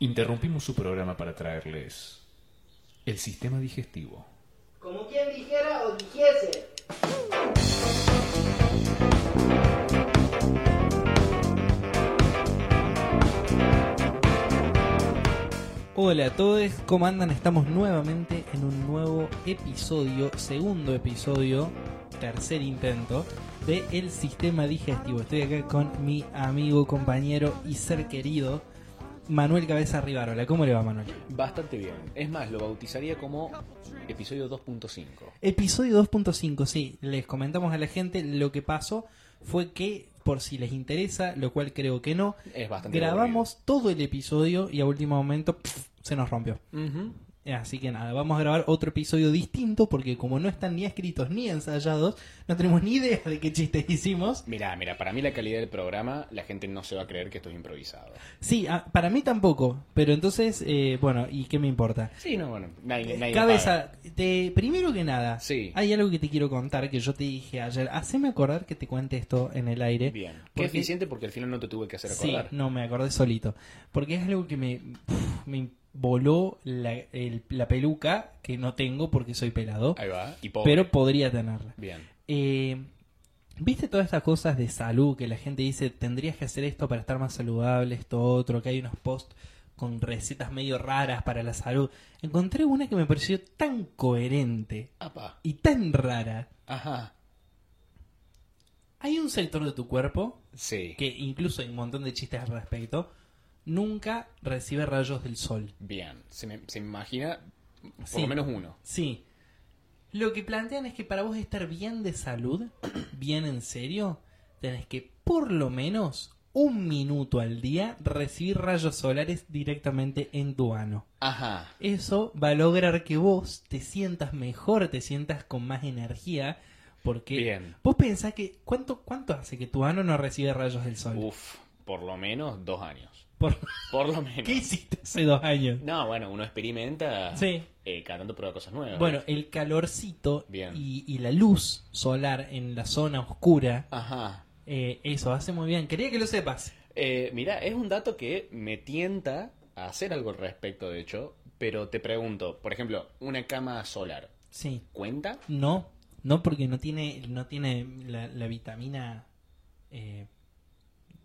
Interrumpimos su programa para traerles el sistema digestivo. Como quien dijera o dijese. Hola a todos, ¿cómo andan? Estamos nuevamente en un nuevo episodio, segundo episodio, tercer intento de El Sistema Digestivo. Estoy acá con mi amigo, compañero y ser querido, Manuel Cabeza Rivarola. ¿Cómo le va, Manuel? Bastante bien. Es más, lo bautizaría como episodio 2.5. Episodio 2.5, sí. Les comentamos a la gente lo que pasó fue que, por si les interesa, lo cual creo que no, Es bastante grabamos todo el episodio y a último momento se nos rompió. Así que nada, vamos a grabar otro episodio distinto porque como no están ni escritos ni ensayados, no tenemos ni idea de qué chistes hicimos. Mira, mira, para mí la calidad del programa, la gente no se va a creer que esto es improvisado. Sí, ah, para mí tampoco, pero entonces, eh, bueno, ¿y qué me importa? Sí, no, bueno, nadie, nadie Cabeza, te, primero que nada, Sí. hay algo que te quiero contar que yo te dije ayer. Haceme acordar que te cuente esto en el aire. Bien. Qué Porque- eficiente porque al final no te tuve que hacer Sí, acordar. no, me acordé solito. Porque es algo que me, me voló la, el- la peluca que no tengo porque soy pelado, Ahí va. Y pero podría tenerla. Bien. Eh, ¿Viste todas estas cosas de salud que la gente dice tendrías que hacer esto para estar más saludable, esto otro, que hay unos posts con recetas medio raras para la salud? Encontré una que me pareció tan coherente Apa. y tan rara. Ajá. Hay un sector de tu cuerpo Sí. que incluso hay un montón de chistes al respecto, nunca recibe rayos del sol. Bien. Se me, se me imagina por Sí. lo menos uno. Sí. Lo que plantean es que para vos estar bien de salud, bien en serio, tenés que por lo menos un minuto al día recibir rayos solares directamente en tu ano. Ajá. Eso va a lograr que vos te sientas mejor, te sientas con más energía, porque Bien. vos pensás que ¿cuánto cuánto hace que tu ano no recibe rayos del sol? Uf, por lo menos dos años. Por- Por lo menos. ¿Qué hiciste hace dos años? No, bueno, uno experimenta Sí. eh, cada tanto prueba cosas nuevas. Bueno, el calorcito Bien. y, y la luz solar en la zona oscura, Ajá. eh, eso hace muy bien. Quería que lo sepas. Eh, mira, es un dato que me tienta a hacer algo al respecto, de hecho, pero te pregunto, por ejemplo, una cama solar, Sí. ¿cuenta? No, no porque no tiene, no tiene la, la vitamina eh,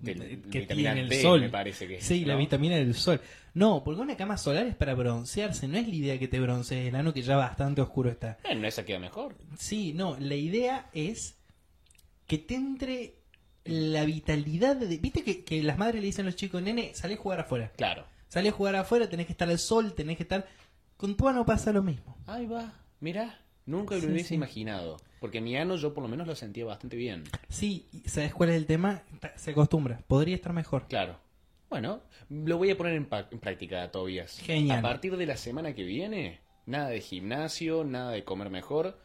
Del- que vitamina tiene el D, sol. me parece que Sí, la ¿no? vitamina del sol. No, porque una cama solar es para broncearse. No es la idea que te broncees el ano que ya bastante oscuro está. Bueno, esa queda mejor. Sí, no, la idea es que te entre la vitalidad de... ¿Viste que, que las madres le dicen a los chicos, nene, salí a jugar afuera? Claro. Salí a jugar afuera, tenés que estar al sol, tenés que estar... Con tu ano pasa lo mismo. Ahí va, mira, nunca lo hubiese sí. imaginado, porque mi ano yo por lo menos lo sentía bastante bien. Sí, ¿sabes cuál es el tema? Se acostumbra, podría estar mejor. Claro. Bueno, lo voy a poner en, en práctica, Tobias. Genial. A partir de la semana que viene, nada de gimnasio, nada de comer mejor,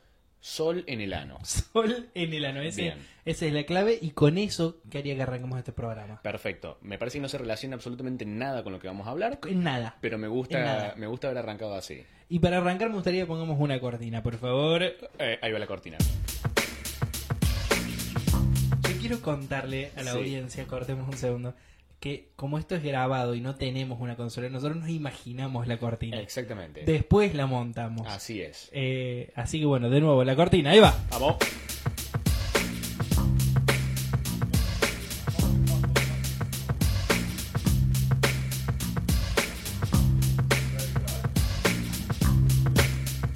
sol en el ano. Sol en el ano, ese- Bien. esa es la clave y con eso quería que arranquemos este programa. Perfecto. Me parece que no se relaciona absolutamente nada con lo que vamos a hablar, En nada. pero me gusta, me gusta haber arrancado así. Y para arrancar me gustaría que pongamos una cortina, por favor. Eh, ahí va la cortina. Yo quiero contarle a la Sí. audiencia, cortemos un segundo, que como esto es grabado y no tenemos una consola, nosotros nos imaginamos la cortina. Exactamente. Después la montamos. Así es. Eh, así que bueno, de nuevo, la cortina, ahí va. Vamos.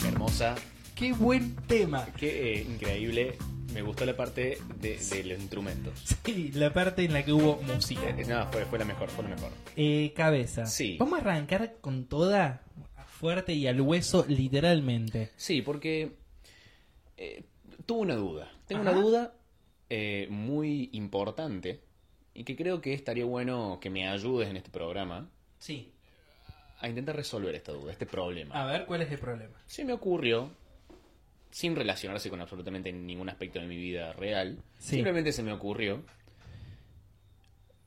Hermosa. Qué buen tema. Qué eh, increíble. Me gustó la parte de, de los instrumentos. Sí, la parte en la que hubo música. Eh, no, fue, fue la mejor, fue la mejor. Eh, cabeza. Sí. Vamos a arrancar con toda fuerte y al hueso, literalmente. Sí, porque eh, tuve una duda. Tengo Ajá. una duda eh, muy importante y que creo que estaría bueno que me ayudes en este programa Sí. a intentar resolver esta duda, este problema. A ver, ¿cuál es el problema? Se me ocurrió, sin relacionarse con absolutamente ningún aspecto de mi vida real, Sí. simplemente se me ocurrió,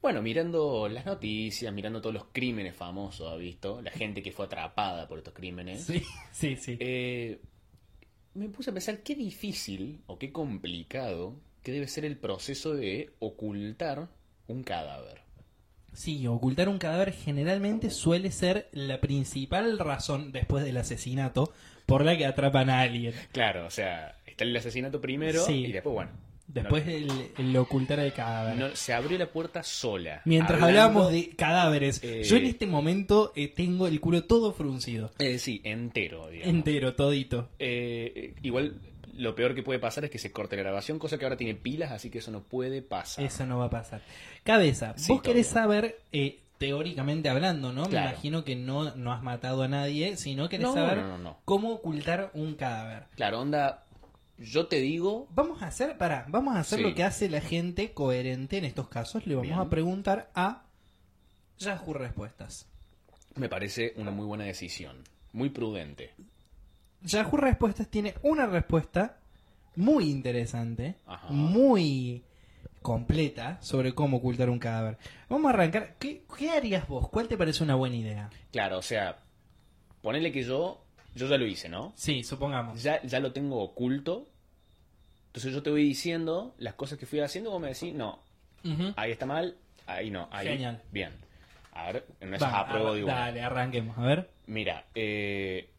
bueno, mirando las noticias, mirando todos los crímenes famosos, ¿ha visto? La gente que fue atrapada por estos crímenes. Sí, sí, sí. Eh, me puse a pensar qué difícil o qué complicado que debe ser el proceso de ocultar un cadáver. Sí, ocultar un cadáver generalmente suele ser la principal razón después del asesinato por la que atrapan a alguien. Claro, o sea, está el asesinato primero Sí. y después, bueno. Después no- el, el ocultar el cadáver. no- se abrió la puerta sola. Mientras Hablando- hablábamos de cadáveres, Eh, yo en este momento eh, tengo el culo todo fruncido. Eh, sí, entero, digamos. Entero, todito. Igual lo peor que puede pasar es que se corte la grabación, cosa que ahora tiene pilas, así que eso no puede pasar. Eso no va a pasar. Cabeza, Sí, vos querés saber, eh, teóricamente hablando, ¿no? Me imagino que no, no has matado a nadie, sino querés No, saber no, no, no. cómo ocultar un cadáver. Claro, onda, yo te digo, Vamos a hacer, para, vamos a hacer Sí. lo que hace la gente coherente en estos casos. Le vamos Bien. a preguntar a Yahoo Respuestas. me parece una muy buena decisión, muy prudente. Yahoo Respuestas tiene una respuesta muy interesante, Ajá. muy completa sobre cómo ocultar un cadáver. Vamos a arrancar. ¿Qué, qué harías vos? ¿Cuál te parece una buena idea? Claro, o sea, ponele que yo, yo ya lo hice, ¿no? Sí, supongamos. Ya, ya lo tengo oculto. Entonces yo te voy diciendo las cosas que fui haciendo, vos me decís, no, ahí está mal, ahí no, ahí. Genial. Bien. A ver, en esas Va, apruebo de una. Dale, arranquemos. A ver. Mira, eh,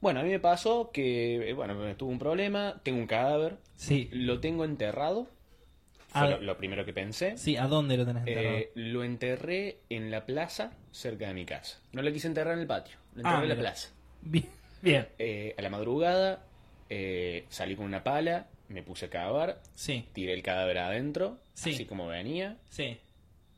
bueno, a mí me pasó que, eh, bueno, tuve un problema, tengo un cadáver, Sí. lo tengo enterrado, fue lo, lo primero que pensé. Sí, ¿a dónde lo tenés enterrado? Eh, lo enterré en la plaza cerca de mi casa. No lo quise enterrar en el patio, lo enterré Ah, en la mira. plaza. Bien. Bien. Eh, a la madrugada eh, salí con una pala, me puse a cavar, Sí, tiré el cadáver adentro, Sí. así como venía, sí.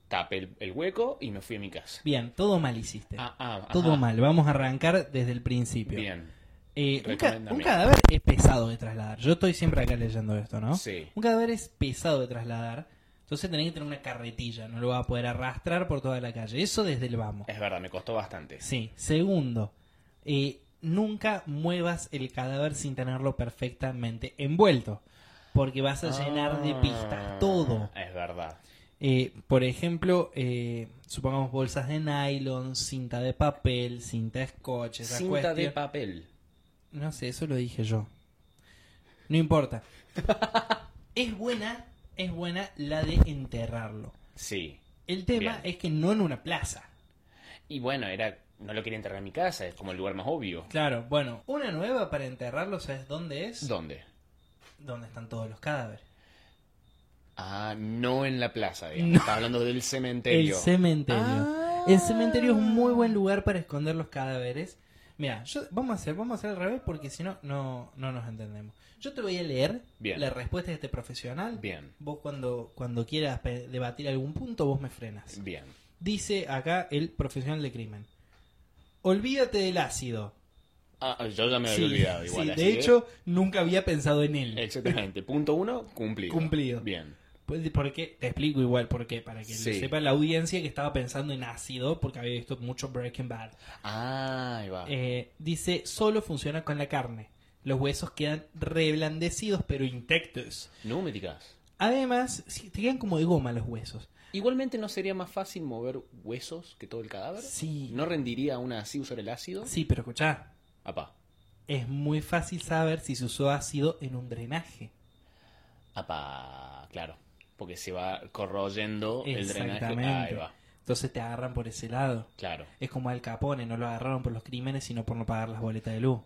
tapé el, el hueco y me fui a mi casa. Bien, todo mal hiciste. Ah, ah, todo ajá. mal. Vamos a arrancar desde el principio. Bien. Eh, un, ca- Recomiéndame. un cadáver es pesado de trasladar. Yo estoy siempre acá leyendo esto, ¿no? Sí. Un cadáver es pesado de trasladar. Entonces tenés que tener una carretilla. No lo vas a poder arrastrar por toda la calle. Eso desde el vamos. Es verdad, me costó bastante. Sí. Segundo, eh, nunca muevas el cadáver sin tenerlo perfectamente envuelto. Porque vas a llenar de pistas todo. Ah, Es verdad. Eh, por ejemplo, eh, supongamos bolsas de nylon, cinta de papel, cinta de scotch, esa Cinta cuestión. de papel. No sé, eso lo dije yo. No importa. es buena, es buena la de enterrarlo. Sí. El tema Bien. es que no en una plaza. Y bueno, era no lo quería enterrar en mi casa, es como el lugar más obvio. Claro, bueno, una nueva para enterrarlo, ¿sabes dónde es? ¿Dónde? Donde están todos los cadáveres. Ah, no en la plaza, digamos. No. Estaba hablando del cementerio. El cementerio. Ah. El cementerio es un muy buen lugar para esconder los cadáveres. Mira, yo, vamos a hacer, vamos a hacer al revés porque si no, no, no nos entendemos. Yo te voy a leer Bien. la respuesta de este profesional. Bien. Vos cuando, cuando quieras pe- debatir algún punto, vos me frenas. Bien. Dice acá el profesional de crimen. Olvídate del ácido. Ah, yo ya me había Sí, olvidado igual. sí, así de hecho, nunca había pensado en él. Exactamente. Punto uno, cumplido. Cumplido. Bien. Pues, ¿Por qué? Te explico igual por qué. Para que Sí. sepa la audiencia que estaba pensando en ácido porque había visto mucho Breaking Bad. Ah, ahí va. Eh, dice, solo funciona con la carne. Los huesos quedan reblandecidos pero intactos. No me digas. Además, sí, te quedan como de goma los huesos. Igualmente no sería más fácil mover huesos que todo el cadáver. Sí. ¿No rendiría aún así usar el ácido? Sí, pero escuchá, Apá. es muy fácil saber si se usó ácido en un drenaje. Apá, claro. Porque se va corroyendo el drenaje. Ahí va. Entonces te agarran por ese lado. Claro. Es como Al Capone, no lo agarraron por los crímenes, sino por no pagar las boletas de luz.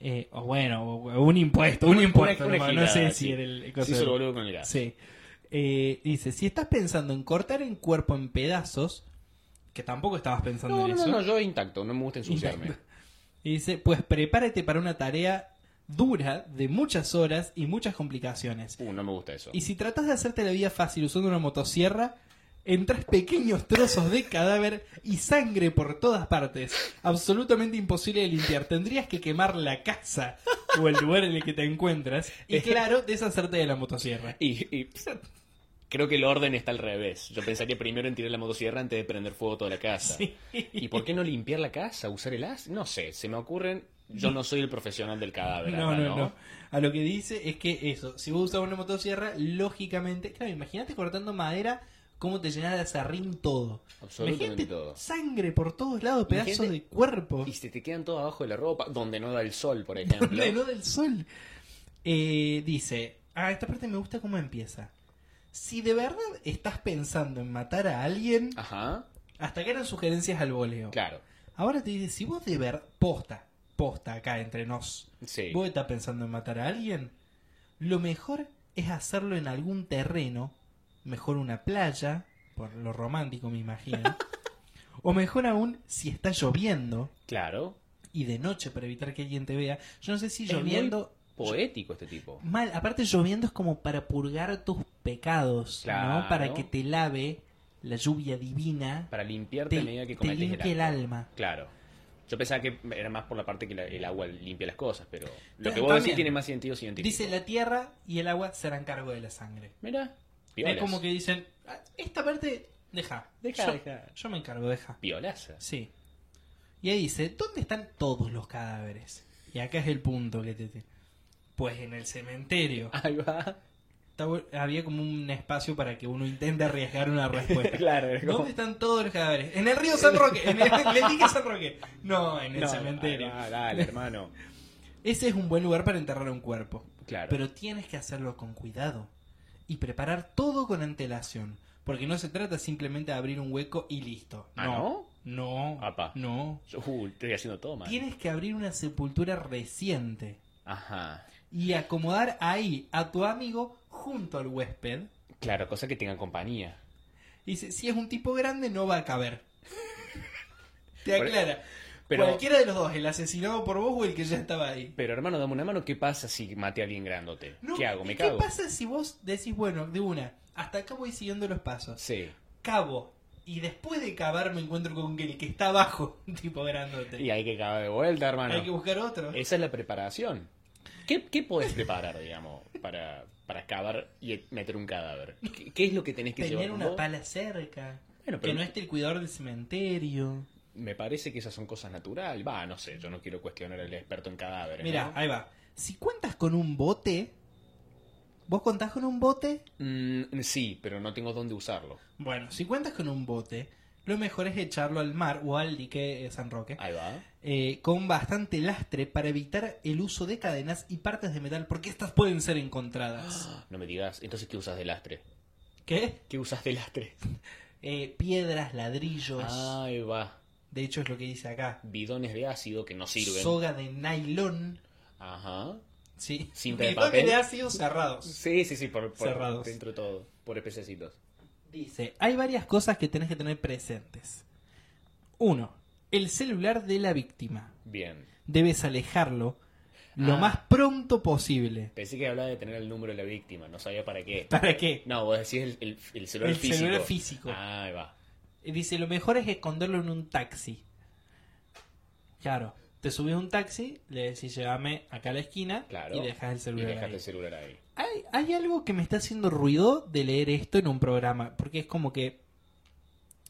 Eh, o bueno, un impuesto, un impuesto, una no, no sé si era el... Sí, boludo con el gas. Sí. Eh, dice, si estás pensando en cortar el cuerpo en pedazos, que tampoco estabas pensando No, en no, eso. no, no, yo intacto, no me gusta ensuciarme. Intacto. Y dice, pues prepárate para una tarea dura de muchas horas y muchas complicaciones. Uh, no me gusta eso. Y si tratas de hacerte la vida fácil usando una motosierra, entras pequeños trozos de cadáver y sangre por todas partes. Absolutamente imposible de limpiar. Tendrías que quemar la casa o el lugar en el que te encuentras. Y claro, deshacerte de la motosierra. Y, y creo que el orden está al revés. Yo pensaría primero en tirar la motosierra antes de prender fuego toda la casa. Sí. ¿Y por qué no limpiar la casa? ¿Usar el ácido? No sé, se me ocurren... Yo no soy el profesional del cadáver. No, acá, no, no. A lo que dice es que eso, si vos usas una motosierra, lógicamente, claro, imagínate cortando madera, cómo te llena de acerrín todo. Absolutamente Imagínate todo. sangre por todos lados, pedazos de cuerpo. Y se te quedan todos abajo de la ropa, donde no da el sol, por ejemplo. Donde no del sol. Eh, dice, ah, esta parte me gusta cómo empieza. si de verdad estás pensando en matar a alguien, Ajá, hasta acá eran sugerencias al voleo. claro. Ahora te dice, si vos de ver posta, posta acá entre nos, Sí. vos estás pensando en matar a alguien, lo mejor es hacerlo en algún terreno, mejor una playa, por lo romántico me imagino, o mejor aún si está lloviendo Claro. y de noche para evitar que alguien te vea. Yo no sé si Es muy lloviendo... Poético este tipo. Mal, aparte lloviendo es como para purgar tus pecados, Claro. ¿no? Para que te lave la lluvia divina, Para limpiarte te, a medida que te cometes limpie el acto. alma. Claro. Yo pensaba que era más por la parte que la- el agua limpia las cosas, pero lo que vos también. decís tiene más sentido científico. Dice la tierra y el agua se harán cargo de la sangre. Mira, Es como que dicen, "Ah, esta parte, deja. Deja, yo, deja. yo me encargo, deja. Violaza. Sí. Y ahí dice, ¿dónde están todos los cadáveres? Y acá es el punto que te... te- Pues en el cementerio. Ahí va. Había como un espacio para que uno intente arriesgar una respuesta. Claro, como- ¿Dónde están todos los cadáveres? En el río San Roque. En el, le dije San Roque. No, en el No, cementerio. dale, hermano. Ese es un buen lugar para enterrar un cuerpo. Claro. Pero tienes que hacerlo con cuidado. Y preparar todo con antelación. Porque no se trata simplemente de abrir un hueco y listo. ¿Ah, no. No. Apa. No. Yo, uh, estoy haciendo todo mal. Tienes que abrir una sepultura reciente. Ajá. Y acomodar ahí a tu amigo junto al huésped. Claro, cosa que tenga compañía. Dice, si es un tipo grande no va a caber. Te aclara. pero- Cualquiera de los dos, el asesinado por vos o el que ya estaba ahí. Pero hermano, dame una mano, ¿qué pasa si maté a alguien grandote? No, ¿Qué hago? ¿Me ¿y cago? ¿Qué pasa si vos decís, bueno, de una, hasta acá voy siguiendo los pasos? Sí. Cabo. Y después de cavar me encuentro con el que está abajo, un tipo grandote. Y hay que cagar de vuelta, hermano. Hay que buscar otro. Esa es la preparación. ¿Qué, qué podés preparar, digamos, para, para cavar y meter un cadáver? ¿Qué, qué es lo que tenés que Tener llevar una vos? pala cerca. Bueno, Que pero no esté el cuidador del cementerio. me parece que esas son cosas naturales. Va, no sé, yo no quiero cuestionar al experto en cadáveres. Mira, ¿no? ahí va. Si cuentas con un bote, ¿vos contás con un bote? Mm, sí, pero no tengo dónde usarlo. Bueno, si cuentas con un bote, lo mejor es echarlo al mar o al dique de San Roque Ahí va. eh, con bastante lastre para evitar el uso de cadenas y partes de metal porque estas pueden ser encontradas. No me digas, entonces, ¿qué usas de lastre? ¿Qué? ¿Qué usas de lastre? Eh, piedras, ladrillos. Ahí va. De hecho es lo que dice acá. Bidones de ácido que no sirven. Soga de nylon. Ajá. Sí. Cinta de Bidones papel. de ácido cerrados. Sí, sí, sí, por, por- Cerrados. dentro de todo, por pececitos. Dice, hay varias cosas que tenés que tener presentes. Uno, el celular de la víctima. Bien. Debes alejarlo lo Ah. más pronto posible. Pensé que hablaba de tener el número de la víctima, no sabía para qué. ¿Para qué? No, vos decís el, el, el celular El físico. celular físico. Ah, ahí va. Dice, lo mejor es esconderlo en un taxi. Claro, te subes a un taxi, le decís, llévame acá a la esquina Claro. y dejas el Y celular ahí. el celular ahí. Hay, hay algo que me está haciendo ruido de leer esto en un programa, porque es como que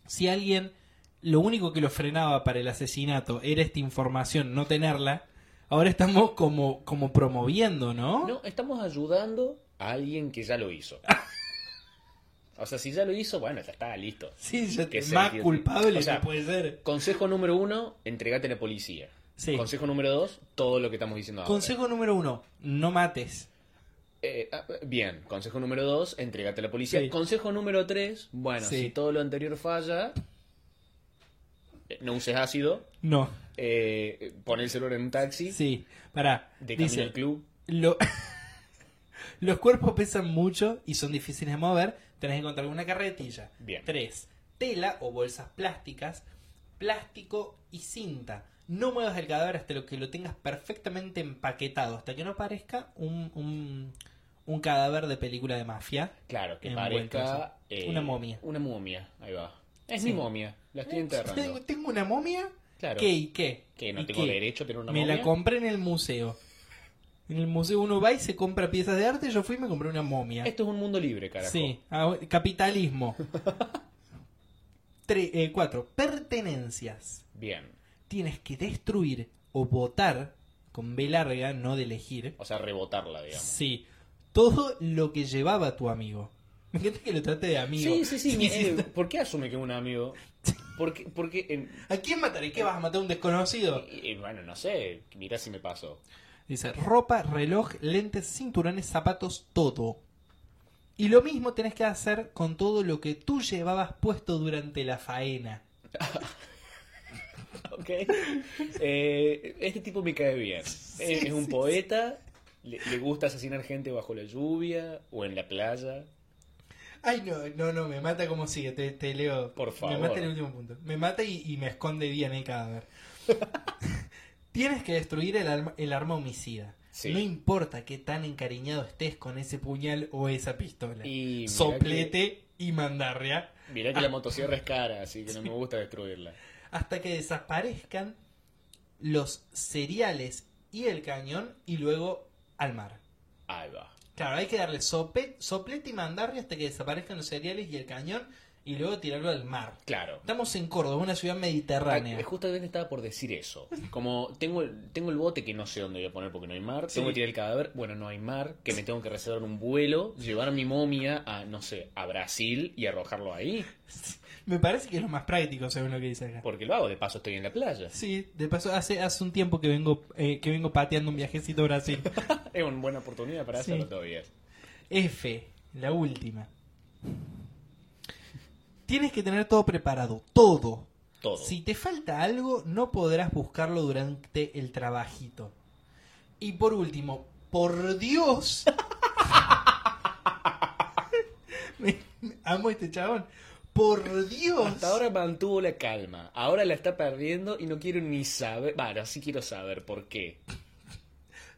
si alguien lo único que lo frenaba para el asesinato era esta información, no tenerla, ahora estamos como, como promoviendo, ¿no? No, estamos ayudando a alguien que ya lo hizo. O sea, si ya lo hizo, bueno, ya está, listo. Sí, ya Que más que- culpable o sea, no puede ser. Consejo número uno, entregate a la policía. Sí. Consejo número dos, todo lo que estamos diciendo ahora. Consejo número uno, no mates. Eh, ah, bien, consejo número dos, entregate a la policía. Sí. Consejo número tres, bueno, Sí. si todo lo anterior falla, eh, no uses ácido, No, eh, pon el celular en un taxi, sí, pará. de camino Dice, al club. lo- los cuerpos pesan mucho y son difíciles de mover. Tenés que encontrar una carretilla. Bien. Tres, tela o bolsas plásticas, plástico y cinta. No muevas el cadáver hasta lo que lo tengas perfectamente empaquetado, hasta que no parezca un, un, un cadáver de película de mafia. Claro, que parezca... eso. Una momia. Una momia, ahí va. Es Sí. mi momia, la estoy enterrando. Tengo, tengo una momia. Claro. ¿Qué y qué? Que no ¿Y tengo qué? derecho a tener una Me momia. la compré en el museo. En el museo uno va y se compra piezas de arte. Yo fui y me compré una momia. Esto es un mundo libre, carajo. Sí, ah, capitalismo. Tre- eh, cuatro, pertenencias. Bien. Tienes que destruir o votar con B larga, no de elegir. O sea, rebotarla, digamos. Sí, todo lo que llevaba tu amigo. Me encanta que lo trate de amigo. Sí, sí, sí. eh, ¿Por qué asume que es un amigo? Porque, porque en- ¿A quién mataré? ¿Qué vas a matar a un desconocido? bueno, no sé, mira si me paso. Dice, ropa, reloj, lentes, cinturones, zapatos, todo. Y lo mismo tenés que hacer con todo lo que tú llevabas puesto durante la faena. Ok. Eh, este tipo me cae bien. es, es un poeta, le, le gusta asesinar gente bajo la lluvia o en la playa. Ay, no, no, no, me mata como sigue, te, te leo. Por favor. Me mata el último punto. Me mata y, y me esconde bien el cadáver. Tienes que destruir el arma, el arma homicida. Sí. No importa qué tan encariñado estés con ese puñal o esa pistola. Y Soplete y mandarria Mirá que la motosierra es cara, así que no me gusta destruirla. hasta que desaparezcan los cereales y el cañón y luego al mar. Ahí va. Claro, hay que darle sope, soplete y mandarria hasta que desaparezcan los cereales y el cañón y luego tirarlo al mar. Claro. Estamos en Córdoba, una ciudad mediterránea. Ah, Justamente estaba por decir eso. Como tengo el, tengo el bote que no sé dónde voy a poner porque no hay mar. Sí. Tengo que tirar el cadáver. Bueno, no hay mar. Que me tengo que reservar un vuelo. Llevar mi momia a, no sé, a Brasil y arrojarlo ahí. Me parece que es lo más práctico según lo que dice acá. Porque lo hago. De paso estoy en la playa. Sí, de paso hace hace un tiempo que vengo eh, que vengo pateando un viajecito a Brasil. Es una buena oportunidad para Sí. hacerlo todavía. F, la última. Tienes que tener todo preparado, todo. Todo. Si te falta algo, no podrás buscarlo durante el trabajito. Y por último, por Dios. Me- me- amo a este chabón. Por Dios. Hasta ahora mantuvo la calma. Ahora la está perdiendo y no quiero ni saber. Bueno, sí quiero saber por qué.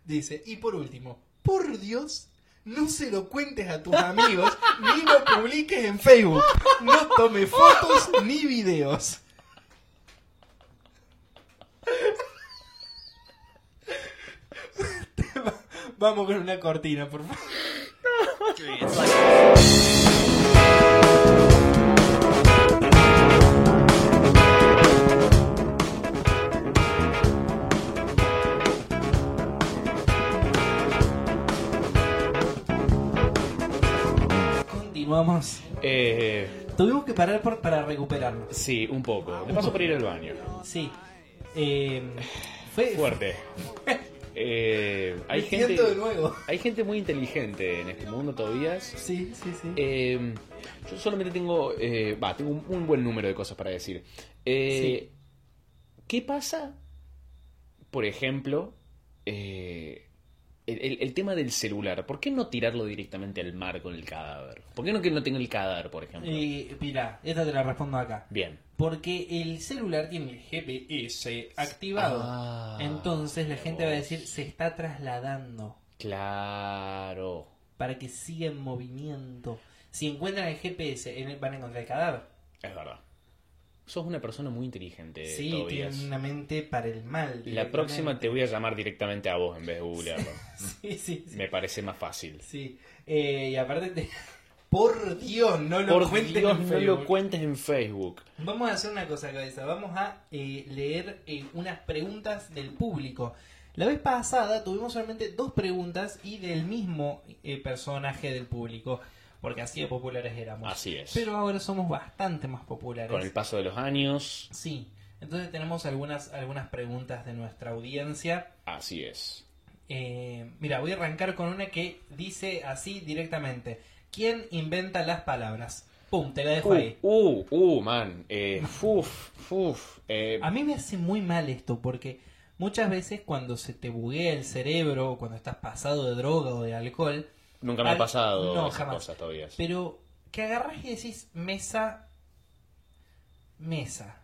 Dice, y por último, por Dios, no se lo cuentes a tus amigos ni lo publiques en Facebook. No tome fotos ni videos. Vamos con una cortina, por favor. Continuamos. Eh, Tuvimos que parar por- para recuperarnos. sí, un poco. De paso por ir al baño. Sí. Eh, fue Fuerte. Eh, hay Me gente. siento de nuevo. Hay gente muy inteligente en este mundo todavía. Sí, sí, sí. Eh, yo solamente tengo. Va, tengo un, un buen número de cosas para decir. Eh, ¿Qué pasa? Por ejemplo, eh, el, tema del celular. ¿Por qué no tirarlo directamente al mar con el cadáver? ¿Por qué no que no tenga el cadáver, por ejemplo? Eh, mira, esta te la respondo acá. Bien. Porque el celular tiene el GPS activado. Ah, Entonces la gente va a decir, se está trasladando Claro. para que siga en movimiento. Si encuentran el GPS, van a encontrar el cadáver. Es verdad. Sos una persona muy inteligente, sí, tienen una mente para el mal. La próxima te voy a llamar directamente a vos en vez de googlearlo. Sí, sí, sí. Me parece más fácil. Sí. Eh, y aparte, te- por Dios, no lo Por cuentes Dios, en no Facebook. lo cuentes en Facebook. Vamos a hacer una cosa, cabeza. Vamos a eh, leer eh, unas preguntas del público. La vez pasada tuvimos solamente dos preguntas y del mismo eh, personaje del público, porque así de populares éramos. Así es. Pero ahora somos bastante más populares. Con el paso de los años, Sí. Entonces tenemos algunas, algunas preguntas de nuestra audiencia. así es. Eh, mira, voy a arrancar con una que dice así directamente. ¿Quién inventa las palabras? Pum, te la dejo Uh, ahí. uh, uh, man. Eh, fuf, fuf. Eh, A mí me hace muy mal esto porque muchas veces cuando se te buguea el cerebro o cuando estás pasado de droga o de alcohol, nunca me ha pasado no, esas jamás. cosas todavía. pero que agarras y decís mesa, mesa,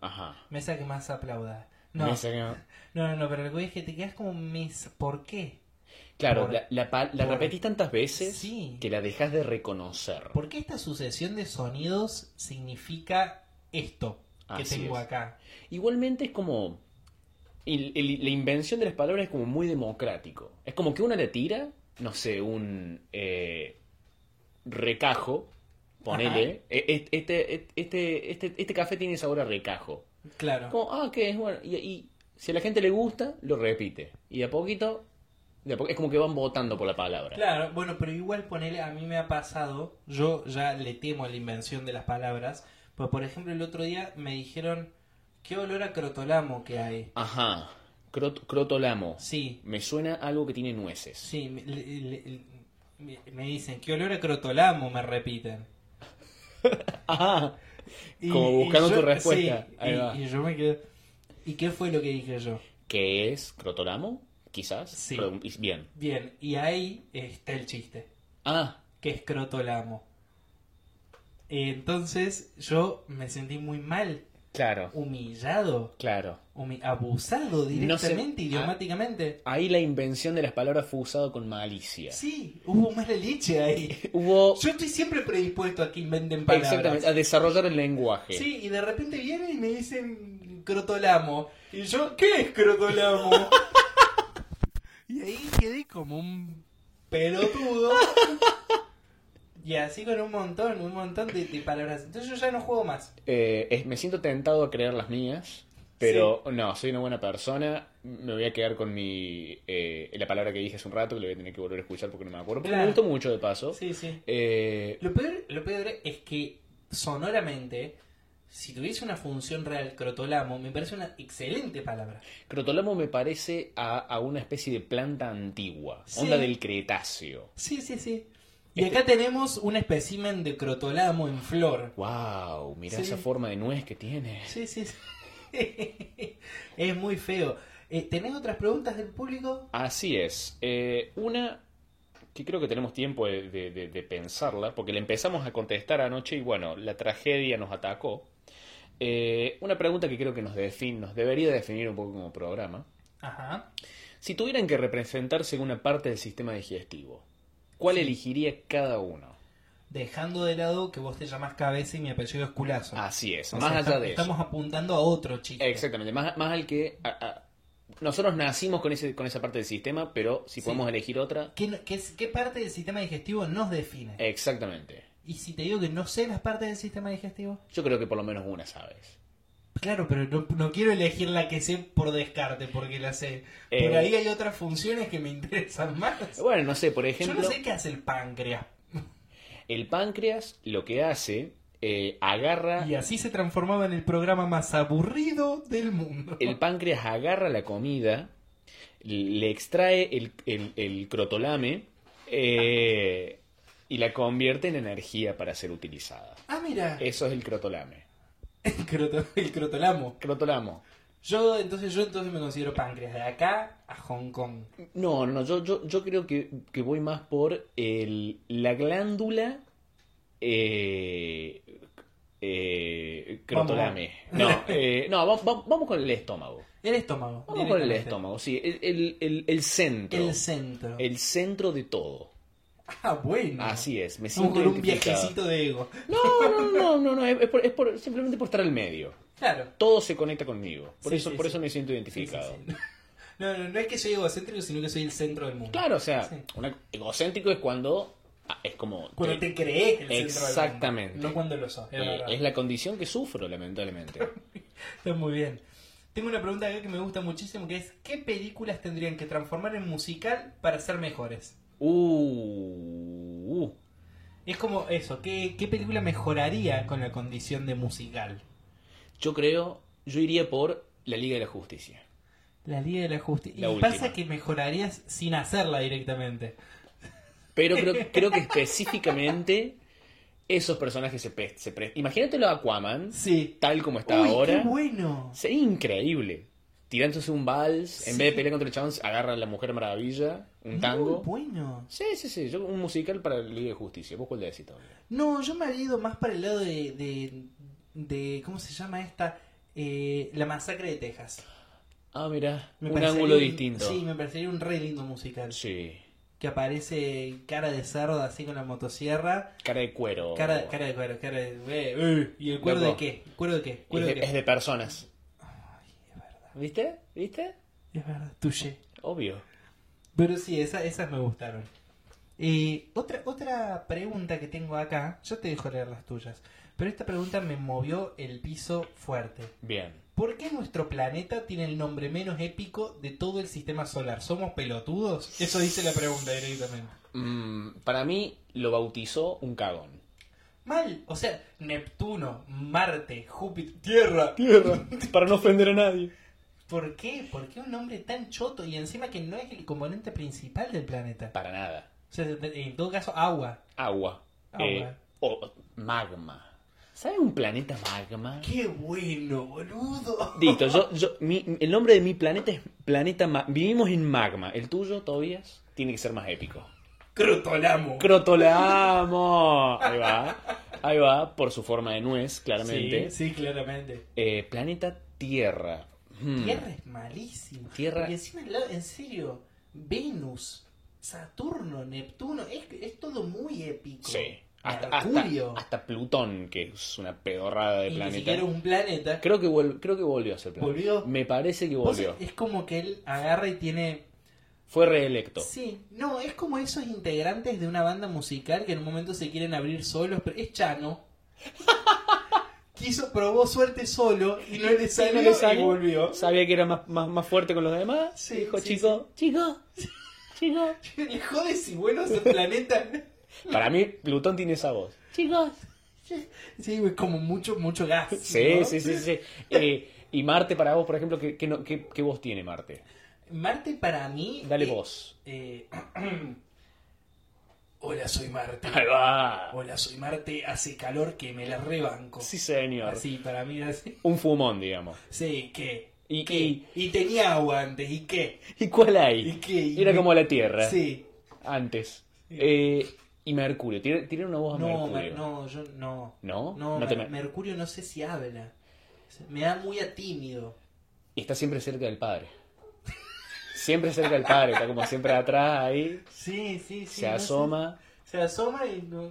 Ajá. mesa que más aplauda. No, Me saca- no, no, no, pero lo que voy es que te quedas como mesa. ¿Por qué? Claro, Por- la, la, pa- la por- repetís tantas veces Sí. que la dejas de reconocer. ¿Por qué esta sucesión de sonidos significa esto que Así tengo es. acá? Igualmente es como... el- el- la invención de las palabras es como muy democrático. Es como que uno le tira, no sé, un eh, recajo, ponele. e- e- Este, este, este, este café tiene sabor a recajo. Claro. Como, ah, ¿qué es? Bueno, y, y si a la gente le gusta, lo repite. Y de a poquito, de a po- es como que van votando por la palabra. Claro, bueno, pero igual ponele, a mí me ha pasado, yo ya le temo a la invención de las palabras, pues por ejemplo el otro día me dijeron, ¿qué olor a crotolamo que hay? Ajá, Crot- crotolamo. Sí, Me suena algo que tiene nueces. sí, me- le- le- le- me dicen, ¿qué olor a crotolamo? Me repiten. Y- Como buscando yo- tu respuesta. sí, Ahí y, va. y yo me quedo. ¿Y qué fue lo que dije yo? ¿Qué es crotolamo? Quizás. Sí. Pero- Bien. Bien, y ahí está el chiste, Ah, que es crotolamo. Entonces yo me sentí muy mal, claro. humillado, Claro. humi- abusado directamente, ah. idiomáticamente. Ahí la invención de las palabras fue usado con malicia. Sí, hubo mala leche ahí. Hubo. Yo estoy siempre predispuesto a que inventen palabras. Exactamente, a desarrollar el lenguaje. Sí, y de repente vienen y me dicen crotolamo. Y yo, ¿qué es crotolamo? y ahí quedé como un pelotudo. y así con un montón, un montón de, de palabras. Entonces yo ya no juego más. Eh, es- me siento tentado a creer las mías, pero no, soy una buena persona. Me voy a quedar con mi eh, la palabra que dije hace un rato, que lo voy a tener que volver a escuchar porque no me acuerdo. Porque Claro. me gustó mucho de paso. Sí, sí. Eh, Lo peor, lo peor es que sonoramente, si tuviese una función real crotolamo, me parece una excelente palabra. crotolamo me parece a, a una especie de planta antigua, Sí. onda del Cretáceo. Sí, sí, sí. Y acá tenemos un espécimen de crotolamo en flor. Wow, mira Sí. esa forma de nuez que tiene. Sí, sí, sí. es muy feo. Eh, ¿Tenés otras preguntas del público? Así es. Eh, una que creo que tenemos tiempo de, de- de- de pensarla, porque le empezamos a contestar anoche y bueno, la tragedia nos atacó. Eh, una pregunta que creo que nos, defin- nos debería definir un poco como programa. Ajá. Si tuvieran que representarse una parte del sistema digestivo, ¿cuál Sí. elegiría cada uno? Dejando de lado que vos te llamás cabeza y mi apellido es culazo. Así es, O más sea, allá está- de eso. Estamos apuntando a otro chiste. Exactamente, más, más al que... a- a- nosotros nacimos con, ese, con esa parte del sistema, pero si Sí. podemos elegir otra... ¿Qué, no- qué es- qué parte del sistema digestivo nos define? Exactamente. Y si te digo que no sé las partes del sistema digestivo, Yo creo que por lo menos una sabes. Claro, pero no, no quiero elegir la que sé por descarte, porque la sé. Por Eh. ahí hay otras funciones que me interesan más. Bueno, no sé, por Yo ejemplo, no sé qué hace el páncreas. el páncreas lo que hace, eh, agarra, Y así se transformaba en el programa más aburrido del mundo. el páncreas agarra la comida, le extrae el, el- el crotolame eh, y la convierte en energía para ser utilizada. Ah, mira, Eso es el crotolame. El, croto- el crotolamo. Crotolamo. Yo entonces yo entonces me considero páncreas de acá a Hong Kong. No, no, yo, yo, yo creo que, que voy más por el, la glándula eh, eh, crotolame. Vamos. No, eh, no va- va- vamos con el estómago. El estómago. Vamos con el estómago, sí, el, el, el- el centro. El centro. El centro de todo. Ah, bueno. Así es, me Como siento con un viajecito de ego. No, no, no, no, no, es, por, es por- simplemente por estar al medio. Claro. Todo se conecta conmigo. Por Sí, eso, sí, por sí. eso me siento identificado. No, no, no es que soy egocéntrico, sino que soy el centro del mundo. Claro, o sea, una- egocéntrico es cuando ah, es como Cuando te crees el centro del mundo. Exactamente. No cuando lo sos. Es, Eh, es la condición que sufro, lamentablemente. Está muy bien. Tengo una pregunta acá que me gusta muchísimo, que es ¿qué películas tendrían que transformar en musical para ser mejores? Uh, uh. Es como eso, ¿qué, qué película mejoraría con la condición de musical? Yo creo, yo iría por la Liga de la Justicia. La Liga de la Justicia. La y última. pasa que mejorarías sin hacerla directamente. Pero creo, creo que específicamente esos personajes se, se pre- Imagínatelo a Aquaman, Sí. tal como está Uy, ahora. qué bueno. Sería increíble. Tirándose un vals, en vez de pelear contra el chabón, agarra a la Mujer Maravilla, un tango. Muy bueno. Sí, sí, sí. Yo, un musical para la Liga de Justicia. ¿Vos cuál decís todavía? No, yo me había ido más para el lado de. de, de- ¿Cómo se llama esta? Eh, la Masacre de Texas. Ah, mira, Me un ángulo distinto. Sí, me parecería un re lindo musical. Sí. Que aparece cara de cerdo así con la motosierra. Cara de cuero. Cara, cara de cuero, cara de. eh, eh, ¿Y el cuero Loco. de qué? ¿Cuero de qué? Es ¿Cuero de, de, qué? es de personas. ¿Viste? ¿Viste? Es verdad, touché. Obvio. Pero sí, esa- esas me gustaron. Eh, otra, otra pregunta que tengo acá, yo te dejo leer las tuyas, pero esta pregunta me movió el piso fuerte. Bien. ¿Por qué nuestro planeta tiene el nombre menos épico de todo el sistema solar? ¿Somos pelotudos? Eso dice la pregunta directamente. Mm, para mí lo bautizó un cagón. Mal, o sea, Neptuno, Marte, Júpiter, Tierra. Tierra. Para no ofender a nadie. ¿Por qué? ¿Por qué un nombre tan choto y encima que no es el componente principal del planeta? Para nada. O sea, en todo caso, agua. Agua. Agua. Eh, o magma. ¿Sabes un planeta magma? ¡Qué bueno, boludo! Listo, yo, yo, mi- el nombre de mi planeta es Planeta Ma- Vivimos en magma. ¿El tuyo, Tobias? Tiene que ser más épico. Crotolamo. ¡Crotolamo! Ahí va. Ahí va, por su forma de nuez, claramente. Sí, sí, claramente. Eh, planeta Tierra. Hmm. Tierra es malísimo. Tierra- Porque encima, en serio, Venus, Saturno, Neptuno, es, es todo muy épico. Sí. Hasta, hasta, Mercurio. hasta Plutón, que es una pedorrada de y ni planeta. siquiera un planeta. Creo que, vuel- creo que volvió a ser planeta. ¿Volvió? Me parece que volvió. Es como que él agarra y tiene Fue reelecto. Sí, no, es como esos integrantes de una banda musical que en un momento se quieren abrir solos, pero es Chano. Quiso, probó suerte solo y no le Sí, salió, no le salió. y volvió. Sabía que era más, más, más fuerte con los demás. Sí, Dijo, sí, chico, chico, chico. Le jode si vuelo a ese planeta. Para mí, Plutón tiene esa voz. Chicos. Sí, es como mucho, mucho gas. Sí, ¿no? sí, sí, sí. Eh, y Marte para vos, por ejemplo, ¿qué, qué- qué voz tiene Marte? Marte para mí. Dale eh, voz. eh, Hola, soy Marte. Ahí va. Hola, soy Marte. Hace calor que me la rebanco. Sí, señor. Así, para mí así. Un fumón, digamos. Sí, ¿qué? ¿Y, ¿Qué? y, Y tenía agua antes, ¿y qué? ¿y cuál hay? ¿Y qué? Era como la Tierra. Sí. Antes. Eh, y Mercurio. ¿Tiene, una voz a No, Mercurio? Mer- no, yo no. ¿No? No, No te Mercurio no sé si habla. Me da muy a tímido. Y está siempre cerca del padre. Siempre cerca del padre. Está como siempre atrás ahí. Sí, sí, sí. se no sé. asoma. Se asoma y, no-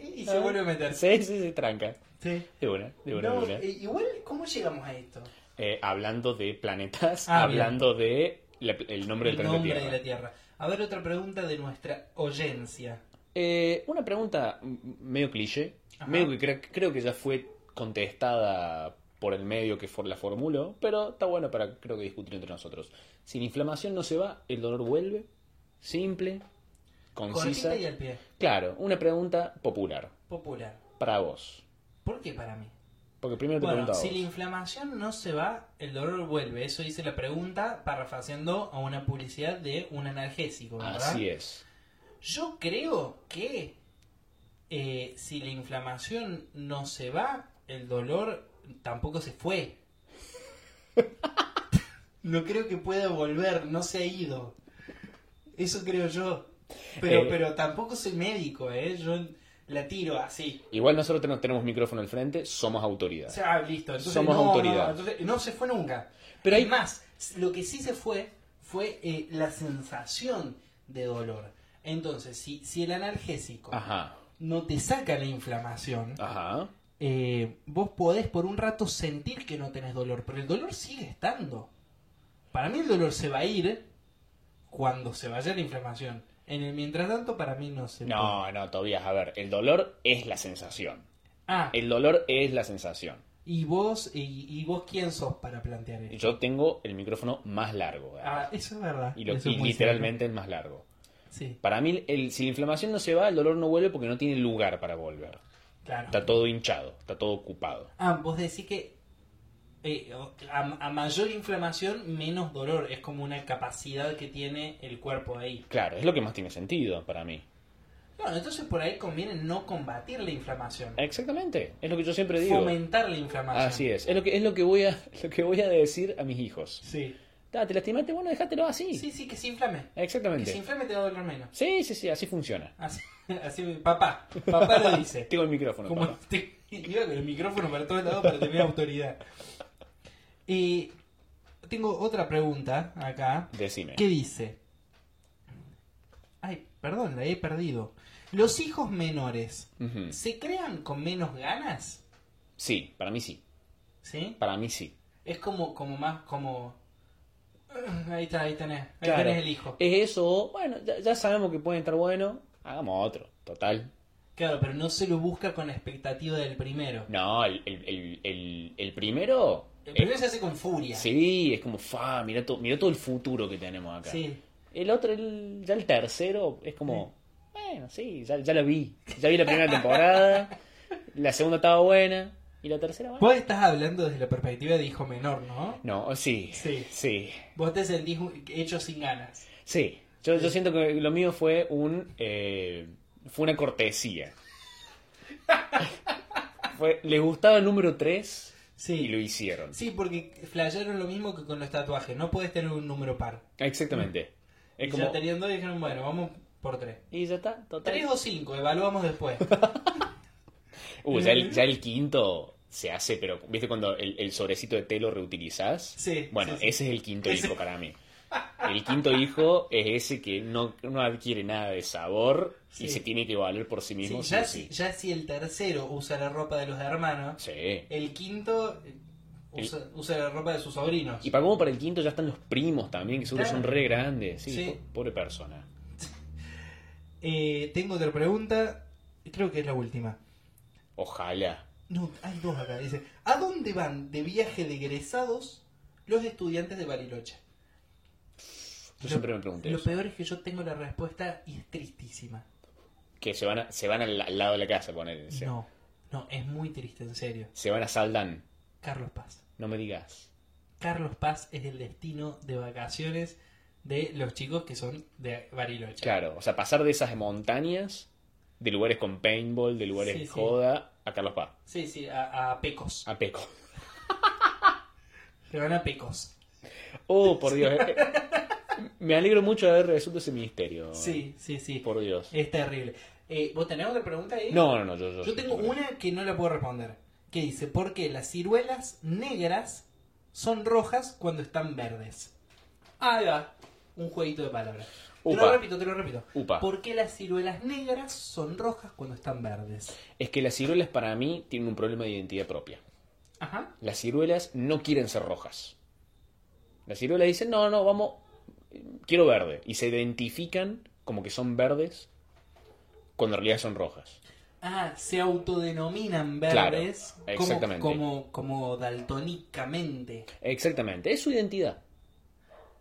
y se Ah, vuelve a meter. Sí, sí, se tranca. Sí. De una, de una, No, de una. eh, igual, ¿cómo llegamos a esto? Eh, hablando de planetas, Ah, bien. hablando de la- el nombre del El nombre Tierra. de la Tierra. A ver, otra pregunta de nuestra oyencia. Eh, una pregunta medio cliché, Ajá. medio que cre- creo que ya fue contestada por el medio que for- la formuló, pero está bueno para creo que discutir entre nosotros. Si la inflamación no se va, el dolor vuelve. Simple, concisa. Cortita y al pie. Claro, una pregunta popular Popular. para vos. ¿Por qué para mí? Porque primero te Bueno, si la inflamación no se va, el dolor vuelve. Eso dice la pregunta parafraseando a una publicidad de un analgésico, ¿verdad? Así es. Yo creo que eh, si la inflamación no se va, el dolor tampoco se fue. no creo que pueda volver, no se ha ido. Eso creo yo. Pero, Eh. pero tampoco soy médico, ¿eh? Yo la tiro así. Igual nosotros tenemos, tenemos micrófono al frente, somos autoridad. O sea, ah, listo. Entonces, Somos no, autoridad. No, entonces, no se fue nunca. Pero hay- hay más. Lo que sí se fue fue eh, la sensación de dolor. Entonces, si, si el analgésico Ajá, no te saca la inflamación, ajá. eh, vos podés por un rato sentir que no tenés dolor, pero el dolor sigue estando. Para mí el dolor se va a ir cuando se vaya la inflamación. En el mientras tanto, para mí no se No, no, Tobías, a ver, el dolor es la sensación. Ah, El dolor es la sensación. y vos, y, y vos quién sos para plantear esto. Yo tengo el micrófono más largo. Ah, eso es verdad. y lo- y literalmente el más largo. Sí, Para mí, el, si la inflamación no se va, el dolor no vuelve porque no tiene lugar para volver. claro. Está todo hinchado, está todo ocupado. Ah, vos decís que eh, a, a mayor inflamación, menos dolor. Es como una capacidad que tiene el cuerpo ahí. Claro, es lo que más tiene sentido para mí. Bueno, entonces por ahí conviene no combatir la inflamación. Exactamente, es lo que yo siempre digo. Fomentar la inflamación. Así es, es lo que, es lo que, voy, a, lo que voy a decir a mis hijos. Sí. Ah, ¿Te lastimaste? Bueno, déjatelo así. Sí, sí, que se inflame. Que Exactamente. se inflame te va a doler menos. Sí, sí, sí, así funciona. Así, así papá. Papá lo dice. Tengo el micrófono. Como papá. te- con el micrófono para todos lados para tener autoridad. Y tengo otra pregunta acá. Decime. ¿Qué dice? Ay, perdón, la he perdido. ¿Los hijos menores se crean con menos ganas? Sí, para mí sí. ¿Sí? Para mí sí. Es como, como más como... "Ah, Ahí está, ahí tenés. Ahí Claro. tenés el hijo. Es eso, bueno, ya, ya sabemos que puede estar bueno, hagamos otro, total. Claro, pero no se lo busca con expectativa del primero. No, el, el, el- el primero... El primero eh, se hace con furia. sí, es como, fa, mira, to- mira todo el futuro que tenemos acá. Sí. El otro, el- ya el tercero, es como, bueno, sí, ya, ya lo vi. Ya vi la primera temporada, la segunda estaba buena, y la tercera, bueno. Vos estás hablando desde la perspectiva de hijo menor, ¿no? No, sí, Sí. sí, Vos te sentís hecho sin ganas. sí. Yo, yo siento que lo mío fue un. eh, fue una cortesía. fue, les gustaba el número 3 Sí. y lo hicieron. Sí, porque flashearon lo mismo que con los tatuajes. No puedes tener un número par. Exactamente. Es y como. ya tenían dos y dijeron, bueno, vamos por tres. Y ya está, total. Tres o cinco, evaluamos después. Uh, ya el, ya el quinto se hace, pero ¿viste cuando el, el sobrecito de té lo reutilizás? Sí, Bueno, sí, sí. ese es el quinto hijo para mí. El quinto hijo es ese que no, no adquiere nada de sabor y se tiene que valer por sí mismo. sí ya, si, sí. ya si el tercero usa la ropa de los hermanos, Sí. el quinto eh, usa, usa la ropa de sus sobrinos. Y para como para el quinto ya están los primos también, que seguro Claro. son re grandes. Sí, Sí. po- pobre persona. Eh, tengo otra pregunta, creo que es la última. Ojalá. No, hay dos acá. Dice, ¿a dónde van de viaje de egresados los estudiantes de Bariloche? Yo Lo- siempre me pregunté Lo eso. peor es que yo tengo la respuesta y es tristísima. Que se van, a- se van al, al lado de la casa, poner. No, no, es muy triste, en serio. Se van a Saldán. Carlos Paz. No me digas. Carlos Paz es el destino de vacaciones de los chicos que son de Bariloche. Claro, o sea, pasar de esas montañas, de lugares con paintball, de lugares Sí, de sí. joda, a Carlos Paz. Sí, sí, a, a Pecos. A Peco. Se van a Pecos. Oh, por Dios. Me alegro mucho de haber resuelto ese misterio. Sí, sí, sí. Por Dios. Es terrible. Eh, ¿Vos tenés otra pregunta ahí? No, no, no, yo, yo, Yo tengo una que no la puedo responder. Que dice, ¿por qué las ciruelas negras son rojas cuando están verdes? Ah, ahí va. Un jueguito de palabras. Te lo repito, te lo repito. Upa. ¿Por qué las ciruelas negras son rojas cuando están verdes? Es que las ciruelas para mí tienen un problema de identidad propia. Ajá. Las ciruelas no quieren ser rojas. Las ciruelas dicen, no, no, vamos, quiero verde. Y se identifican como que son verdes cuando en realidad son rojas. Ah, se autodenominan Claro, verdes como- exactamente. como, como daltónicamente. Exactamente, es su identidad.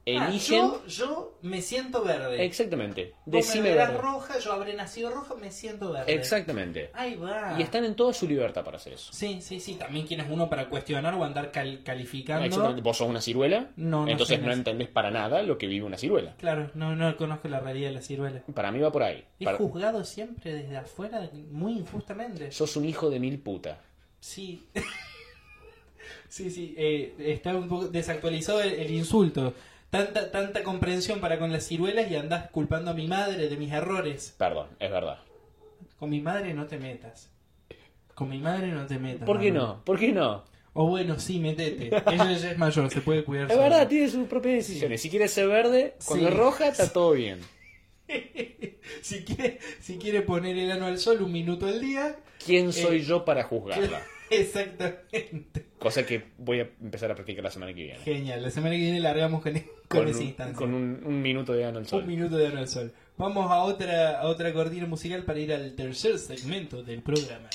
Ah, Eligen... yo, yo me siento verde. Exactamente. Me Decime verás verde. roja, yo habré nacido roja, me siento verde. Exactamente. Ahí va. Y están en toda su libertad para hacer eso. Sí, sí, sí. También quién es uno para cuestionar o andar cal- calificando. Exactamente. Vos sos una ciruela, No, no entonces no entendés para nada lo que vive una ciruela. Claro, no, no conozco la realidad de la ciruela. Para mí va por ahí. Es Para- juzgado siempre desde afuera, muy injustamente. Sos un hijo de mil puta. Sí. sí, sí. eh, está un poco desactualizado el, el insulto. Tanta, tanta comprensión para con las ciruelas y andás culpando a mi madre de mis errores. Perdón, es verdad. Con mi madre no te metas. Con mi madre no te metas. ¿Por qué no? ¿Por qué no? O bueno, sí, metete. Ella ya es mayor, se puede cuidar. Es verdad, tiene sus propias decisiones. Si quiere ser verde, cuando Sí. es roja, está todo bien. Si quiere, si quiere poner el ano al sol un minuto al día, ¿Quién soy Eh, yo para juzgarla? exactamente. Cosa que voy a empezar a practicar la semana que viene. Genial, la semana que viene largamos con, con, Con, esa un, instancia. con un, un minuto de ano al sol. Un minuto de ano al sol. Vamos a otra, a otra cortina musical para ir al tercer segmento del programa.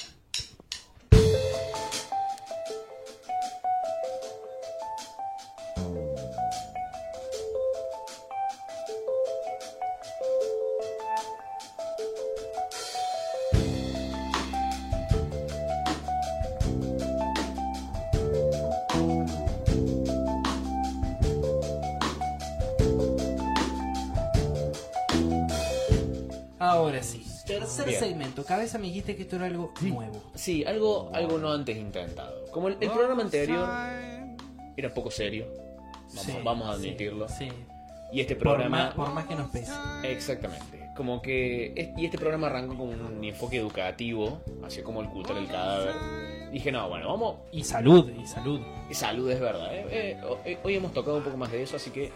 Cabeza me dijiste que esto era algo nuevo. Sí, algo, algo no antes intentado. Como el, el programa anterior era poco serio, vamos, Sí, vamos a sí, admitirlo. Sí, Y este Por, programa... más, por más que nos pese. Exactamente. Como que. Y este programa arrancó con un enfoque educativo, hacia como el ocultar el cadáver. Dije, no, bueno, vamos. Y salud, y salud. y Salud, es verdad. eh, eh, eh, hoy hemos tocado un poco más de eso, así que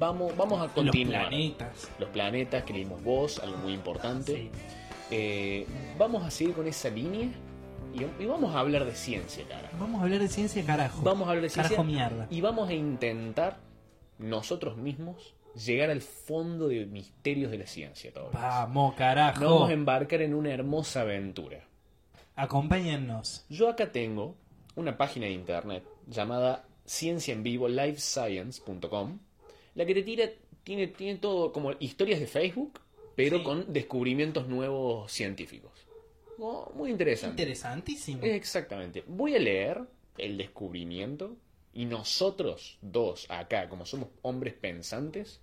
vamos, vamos a continuar. Los planetas. Los planetas, que leímos vos, algo muy importante. Sí. Eh, vamos a seguir con esa línea y, y vamos a hablar de ciencia, cara. Vamos a hablar de ciencia, carajo. Vamos a hablar de ciencia Carajo mierda. y vamos a intentar nosotros mismos llegar al fondo de misterios de la ciencia. Todos. Vamos, carajo. Nos vamos a embarcar en una hermosa aventura. Acompáñennos. Yo acá tengo una página de internet llamada Ciencia en Vivo, livescience.com, la que te tira, tiene, tiene todo como historias de Facebook, pero Sí. con descubrimientos nuevos científicos. Oh, muy interesante. Interesantísimo. Exactamente. Voy a leer el descubrimiento y nosotros dos acá, como somos hombres pensantes,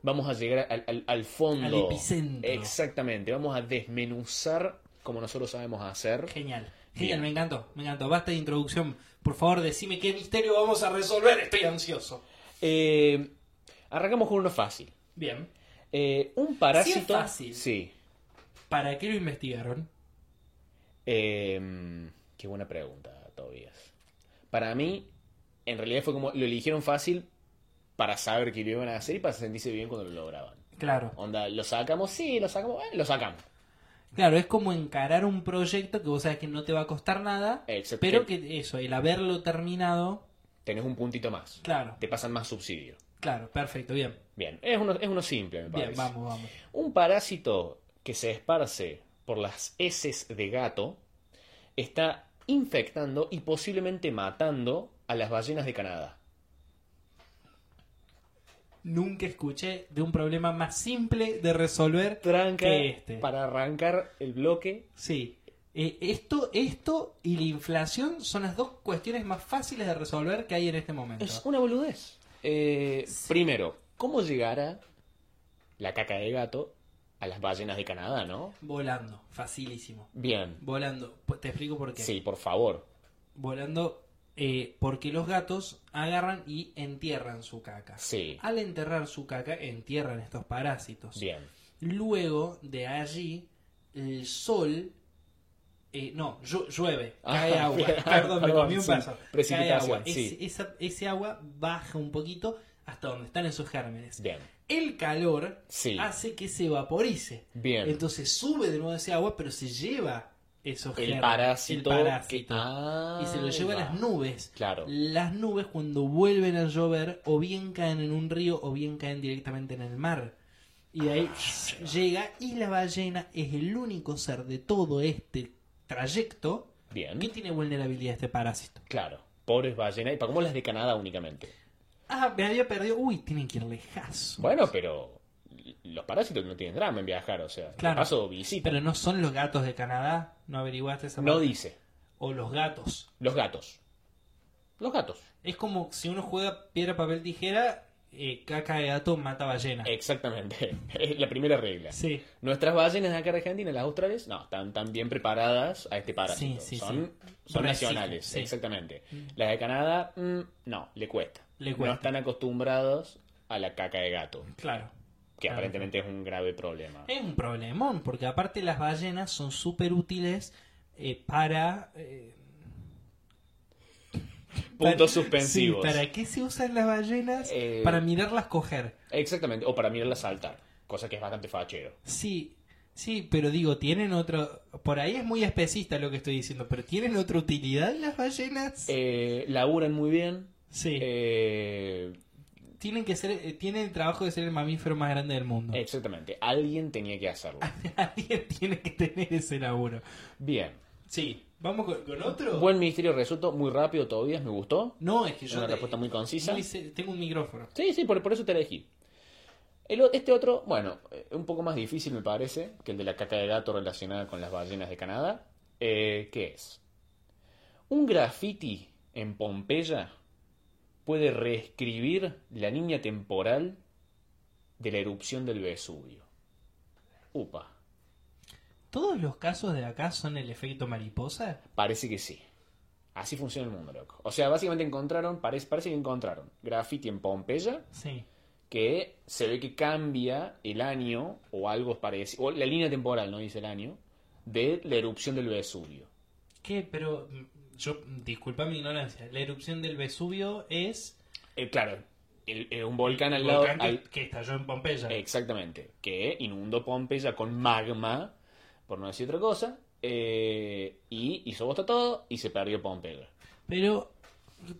Vamos a llegar al, al- al fondo. Al epicentro. Exactamente. Vamos a desmenuzar como nosotros sabemos hacer. Genial. Genial, Bien. me encantó, me encantó. Basta de introducción. Por favor, decime qué misterio vamos a resolver. Estoy ansioso. Eh, arrancamos con uno fácil. Bien. Eh, un parásito. Sí es fácil. Sí. ¿Para qué lo investigaron? Eh, qué buena pregunta, Tobias. Para mí, en realidad fue como lo eligieron fácil para saber que lo iban a hacer y para sentirse bien cuando lo lograban. Claro. Onda, ¿lo sacamos? Sí, lo sacamos. Eh, lo sacamos. Claro, es como encarar un proyecto que vos sabes que no te va a costar nada, Excepto pero que- que eso, el haberlo terminado, Tenés un puntito más. claro, Te pasan más subsidio. claro, perfecto, bien. Bien, es uno, es uno simple, me parece. Bien, vamos, vamos. Un parásito que se esparce por las heces de gato está infectando y posiblemente matando a las ballenas de Canadá. Nunca escuché de un problema más simple de resolver Tranca que este. para arrancar el bloque. Sí. Eh, esto, esto y la inflación son las dos cuestiones más fáciles de resolver que hay en este momento. Es una boludez. Eh, Primero, ¿cómo llegara la caca de gato a las ballenas de Canadá, no? Volando, facilísimo. Bien. Volando, te explico por qué. Sí, por favor. Volando eh, porque los gatos agarran y entierran su caca. Sí. Al enterrar su caca, entierran estos parásitos. Bien. Luego de allí, el sol. eh, no, llu- llueve, Ah, cae agua. bien. Perdón, me comí un paso. Cae Precipitación, agua. sí. Esa- ese agua baja un poquito hasta donde están esos gérmenes. Bien. El calor Sí. hace que se vaporice. Bien. Entonces sube de nuevo ese agua, pero se lleva esos El gérmenes. parásito El parásito. que- Ah, y se lo lleva a las nubes. Claro. Las nubes cuando vuelven a llover o bien caen en un río o bien caen directamente en el mar. Y de ahí Ah, llega y la ballena es el único ser de todo este trayecto Bien. que tiene vulnerabilidad a este parásito. Claro. Pobres ballenas. Y para como las de Canadá únicamente. Ah, me había perdido. Uy, tienen que ir lejazo. Bueno, pero los parásitos no tienen drama en viajar, o sea, Claro. paso visita. Pero no son los gatos de Canadá. ¿No averiguaste esa No parte? dice. O los gatos. Los gatos. Los gatos. Es como si uno juega piedra, papel, tijera, eh, caca de gato mata ballena. Exactamente. Es la primera regla. Sí. Nuestras ballenas de acá de Argentina, las australes, no, están tan bien preparadas a este parásito. Sí, sí, son sí. son nacionales, exactamente. Las de Canadá, mm, no, le cuesta. Le No están acostumbrados a la caca de gato, Claro. que Claro. aparentemente es un grave problema. Es un problemón, porque aparte las ballenas son súper útiles eh, para... eh, Puntos para- suspensivos. Sí, ¿Para qué se usan las ballenas? Eh, Para mirarlas coger. Exactamente, o para mirarla saltar, cosa que es bastante fachero. Sí, sí, pero digo, tienen otro... Por ahí es muy especista lo que estoy diciendo, pero ¿tienen otra utilidad las ballenas? Eh, laburan muy bien. Sí. eh, tienen que ser... eh, tienen el trabajo de ser el mamífero más grande del mundo. exactamente, alguien tenía que hacerlo. Alguien tiene que tener ese laburo. Bien. Sí. ¿Vamos con, con otro? Buen misterio resuelto, muy rápido todavía, me gustó. No, es que yo... Una te- respuesta muy concisa. muy tengo un micrófono. Sí, sí, por, por eso te elegí. El este otro, bueno, eh, un poco más difícil me parece que el de la caca de gato relacionada con las ballenas de Canadá. Eh, ¿Qué es? Un graffiti en Pompeya puede reescribir la línea temporal de la erupción del Vesubio. Upa, ¿Todos los casos de acá son el efecto mariposa? parece que sí. Así funciona el mundo, loco. O sea, básicamente encontraron, parece, parece que encontraron graffiti en Pompeya Sí. que se ve que cambia el año o algo parecido, o la línea temporal, no dice el año, de la erupción del Vesubio. Pero mm, yo, disculpa mi ignorancia. La erupción del Vesubio es Eh, claro, el- el- un volcán al lado... volcán que, al- que estalló en Pompeya. exactamente, que inundó Pompeya con magma, por no decir otra cosa, eh, y hizo bosta todo y se perdió Pompeya. Pero,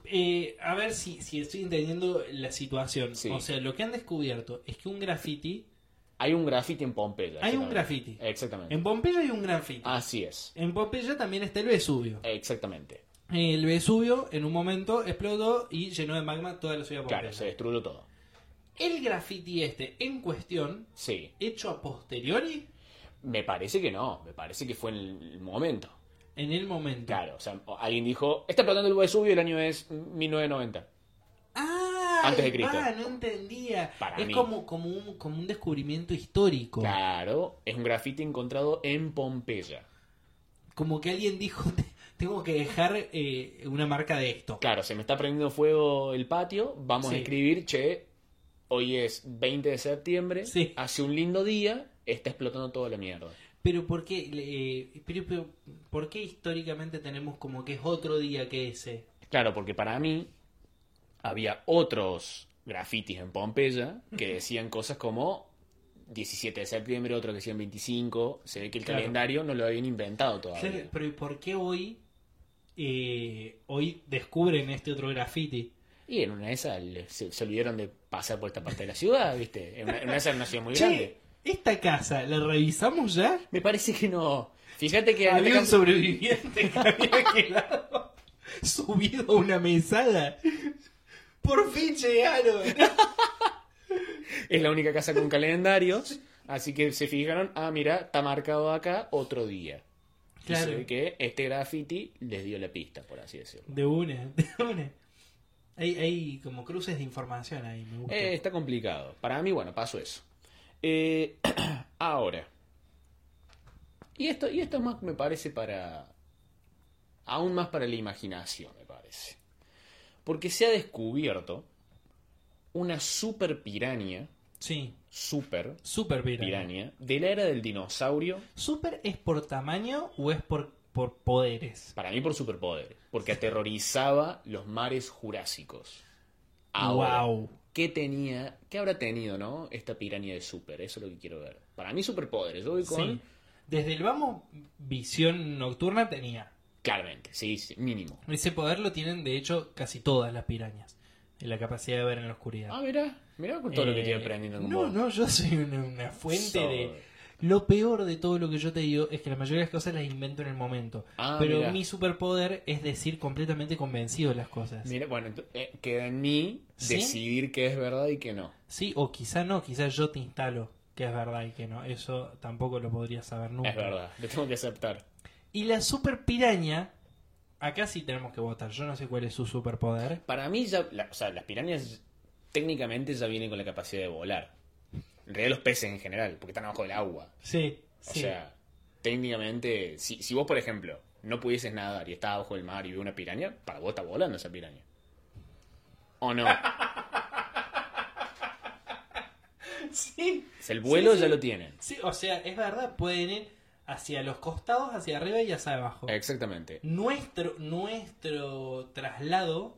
eh, a ver si, si estoy entendiendo la situación. Sí. O sea, lo que han descubierto es que un graffiti... Hay un graffiti en Pompeya. Hay un graffiti. Exactamente. En Pompeya hay un graffiti. Así es. En Pompeya también está el Vesubio. Exactamente. El Vesubio en un momento explotó y llenó de magma toda la ciudad de Pompeya. Claro, se destruyó todo. El graffiti este en cuestión, Sí. hecho a posteriori, Me parece que no, me parece que fue en el momento. en el momento. Claro, o sea, alguien dijo, está explotando el Vesubio y el año es 1990. Ah, Antes de Cristo. Ah, no entendía. Para es mí. como, como, un, como un descubrimiento histórico. Claro, es un grafiti encontrado en Pompeya. Como que alguien dijo, "Te- tengo que dejar eh, una marca de esto. Claro, se me está prendiendo fuego el patio, vamos Sí. a escribir, che, hoy es 20 de septiembre, Sí. hace un lindo día, está explotando toda la mierda. Pero ¿por qué, eh, pero- pero, ¿por qué históricamente tenemos como que es otro día que ese? Claro, porque para mí había otros grafitis en Pompeya que decían cosas como 17 de septiembre, otro que decían 25, se ve que el Claro. calendario no lo habían inventado todavía. Claro, pero ¿y por qué hoy, eh, hoy descubren este otro graffiti? Y en una de esas se, se olvidaron de pasar por esta parte de la ciudad, ¿viste? En una, en una de esas era una ciudad muy grande. Che, ¿esta casa la revisamos ya? Me parece que no. Fíjate que Había un sobreviviente que había quedado subido a una mesada. Por fin llegaron. es la única casa con calendarios. Así que se fijaron, ah, mira, está marcado acá otro día. Y Claro. se ve que este graffiti les dio la pista, por así decirlo. De una, de una. Hay, hay como cruces de información ahí, me gusta. Eh, está complicado. Para mí, bueno, pasó eso. Eh, ahora. Y esto, y esto más me parece para. Aún más para la imaginación, me parece. Porque se ha descubierto una super piraña. Sí, Super super piraña. De la era del dinosaurio. ¿Super es por tamaño o es por, por poderes? Para mí por superpoderes. Porque aterrorizaba los mares jurásicos. Ahora, Wow. ¿qué tenía, qué habrá tenido, no? Esta piraña de super, eso es lo que quiero ver. Para mí superpoderes, yo voy con Sí. Desde el vamos, visión nocturna tenía. Claramente, sí, sí, mínimo. Ese poder lo tienen, de hecho, casi todas las pirañas. La capacidad de ver en la oscuridad. Ah, mira, mira con todo lo que estoy Eh, aprendiendo con No, vos. no, yo soy una, una fuente So- de... Lo peor de todo lo que yo te digo es que la mayoría de las cosas las invento en el momento. Ah, pero mirá. mi superpoder es decir completamente convencido de las cosas. Mira, bueno, eh, queda en mí ¿Sí? decidir qué es verdad y qué no. Sí, o quizá no, quizá yo te instalo que es verdad y que no. Eso tampoco lo podría saber nunca. Es verdad, lo tengo que aceptar. Y la super piraña, acá sí tenemos que votar. Yo no sé cuál es su superpoder. Para mí ya, la- o sea, las pirañas técnicamente ya vienen con la capacidad de volar. En realidad los peces en general, porque están abajo del agua. Sí, O sí. sea, técnicamente, si, si vos, por ejemplo, no pudieses nadar y estás abajo del mar y ves una piraña, para vos está volando esa piraña. ¿O no? sí. Sea, el vuelo Sí, sí. ya lo tienen. Sí, o sea, es verdad, pueden ir hacia los costados, hacia arriba y hacia abajo. Exactamente. Nuestro, nuestro traslado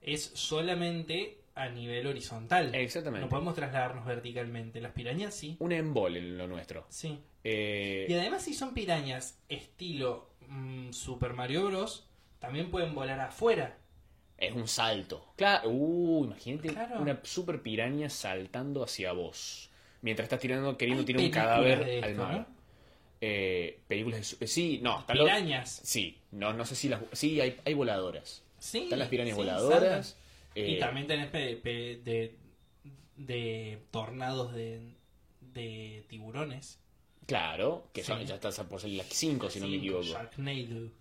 es solamente a nivel horizontal. Exactamente. No podemos trasladarnos verticalmente. Las pirañas sí. Un embole en lo nuestro. Sí. Eh, Y además si son pirañas estilo mm, Super Mario Bros, también pueden volar afuera. es un salto. Claro. Uh, imagínate Claro. una super piraña saltando hacia vos. Mientras estás tirando, queriendo tirar un cadáver al mar. ¿no? Eh, películas de su- sí, no, están los- Pirañas. Sí, no, no sé si las. Sí, hay, hay voladoras. Sí. Están las pirañas sí, voladoras. saltan. eh, Y también tenés pe- pe- de, de tornados de, de tiburones. Claro, que son, Sí. ya estás por salir las 5, si no me equivoco.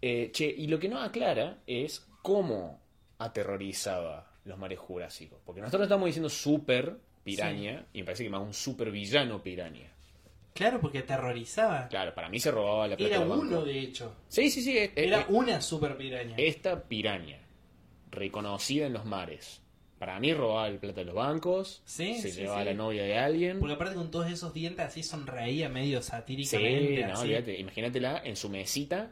Eh, che, y lo que no aclara es cómo aterrorizaba los mares jurásicos. Porque nosotros estamos diciendo super piraña, y me parece que más un super villano piraña. Claro, porque aterrorizaba. Claro, para mí se robaba la plata Era del banco. uno, de hecho. Sí, sí, sí. es- Era es- una super piraña. esta piraña, reconocida en los mares, para mí robaba el plata de los bancos, Sí, se sí, llevaba sí. la novia de alguien. Porque aparte con todos esos dientes así sonreía medio Sí, satíricamente. no, olvídate. Imagínatela en su mesita,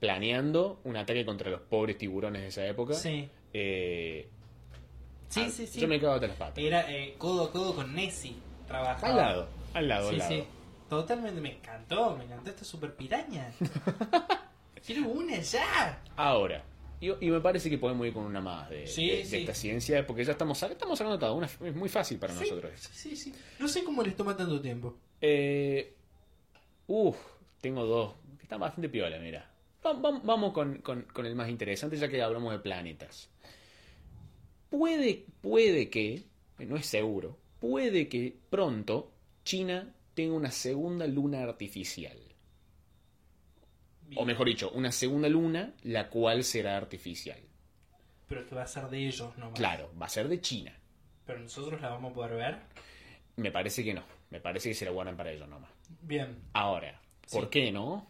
planeando un ataque contra los pobres tiburones de esa época. Sí. Eh, Sí, ah, sí, sí. Yo me cago hasta las patas. Era eh, codo a codo con Nessie. Trabajaba. Al lado, al lado, Sí, al lado. Totalmente me encantó, me encantó esta super piraña. Quiero una ya. Ahora, y, y me parece que podemos ir con una más de, Sí, de- de sí. esta ciencia, porque ya estamos, estamos sacando toda una, es muy fácil para Sí, nosotros. Sí, sí. No sé cómo les toma tanto tiempo. Eh, uf, tengo dos. que Están bastante piola, mira. Va- va- Vamos con, con- con el más interesante, ya que hablamos de planetas. Puede, puede que, no es seguro, puede que pronto China tenga una segunda luna artificial. O mejor dicho, una segunda luna, la cual será artificial. Pero que va a ser de ellos nomás. Claro, va a ser de China. pero nosotros la vamos a poder ver. Me parece que no. Me parece que se la guardan para ellos nomás. Bien. Ahora, ¿por Sí. qué no?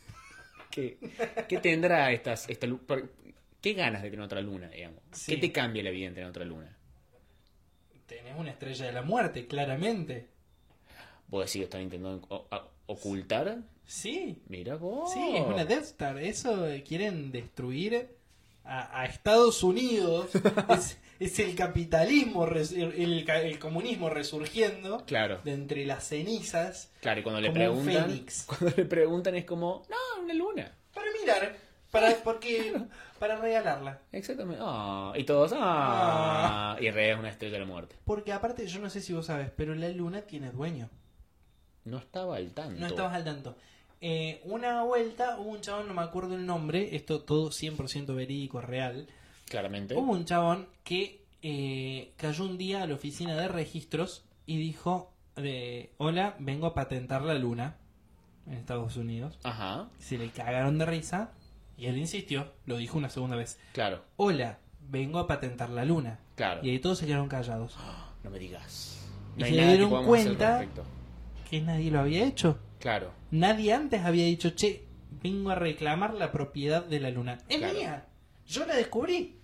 ¿Qué, qué tendrá estas, esta ¿Qué ganas de tener otra luna, digamos? Sí. ¿Qué te cambia la vida en tener otra luna? Tenés una estrella de la muerte, claramente. ¿Vos decís que están intentando ocultar? Sí. Mira vos. Sí, es una Death Star. Eso eh, quieren destruir a, a Estados Unidos. es, es el capitalismo, el, comunismo resurgiendo Claro, de entre las cenizas. claro, y cuando le preguntan, cuando le preguntan es como, no, una luna. Para mirar, para, porque, para regalarla. Exactamente. Ah, y todos, ah, y en realidad es una estrella de la muerte. Porque aparte, yo no sé si vos sabes, pero la luna tiene dueño. No estaba al tanto. No estabas al tanto. Eh, una vuelta hubo un chabón, no me acuerdo el nombre, esto todo 100% verídico, real. Claramente. Hubo un chabón que eh, cayó un día a la oficina de registros y dijo, de, hola, vengo a patentar la luna en Estados Unidos. Ajá, Se le cagaron de risa y él insistió, lo dijo una segunda vez, claro, hola, vengo a patentar la luna. claro. Y ahí todos se quedaron callados. No me digas. Y No hay se dieron cuenta-. Que nadie lo había hecho. Claro, Nadie antes había dicho, che, vengo a reclamar la propiedad de la luna. Es Claro. mía. Yo la descubrí.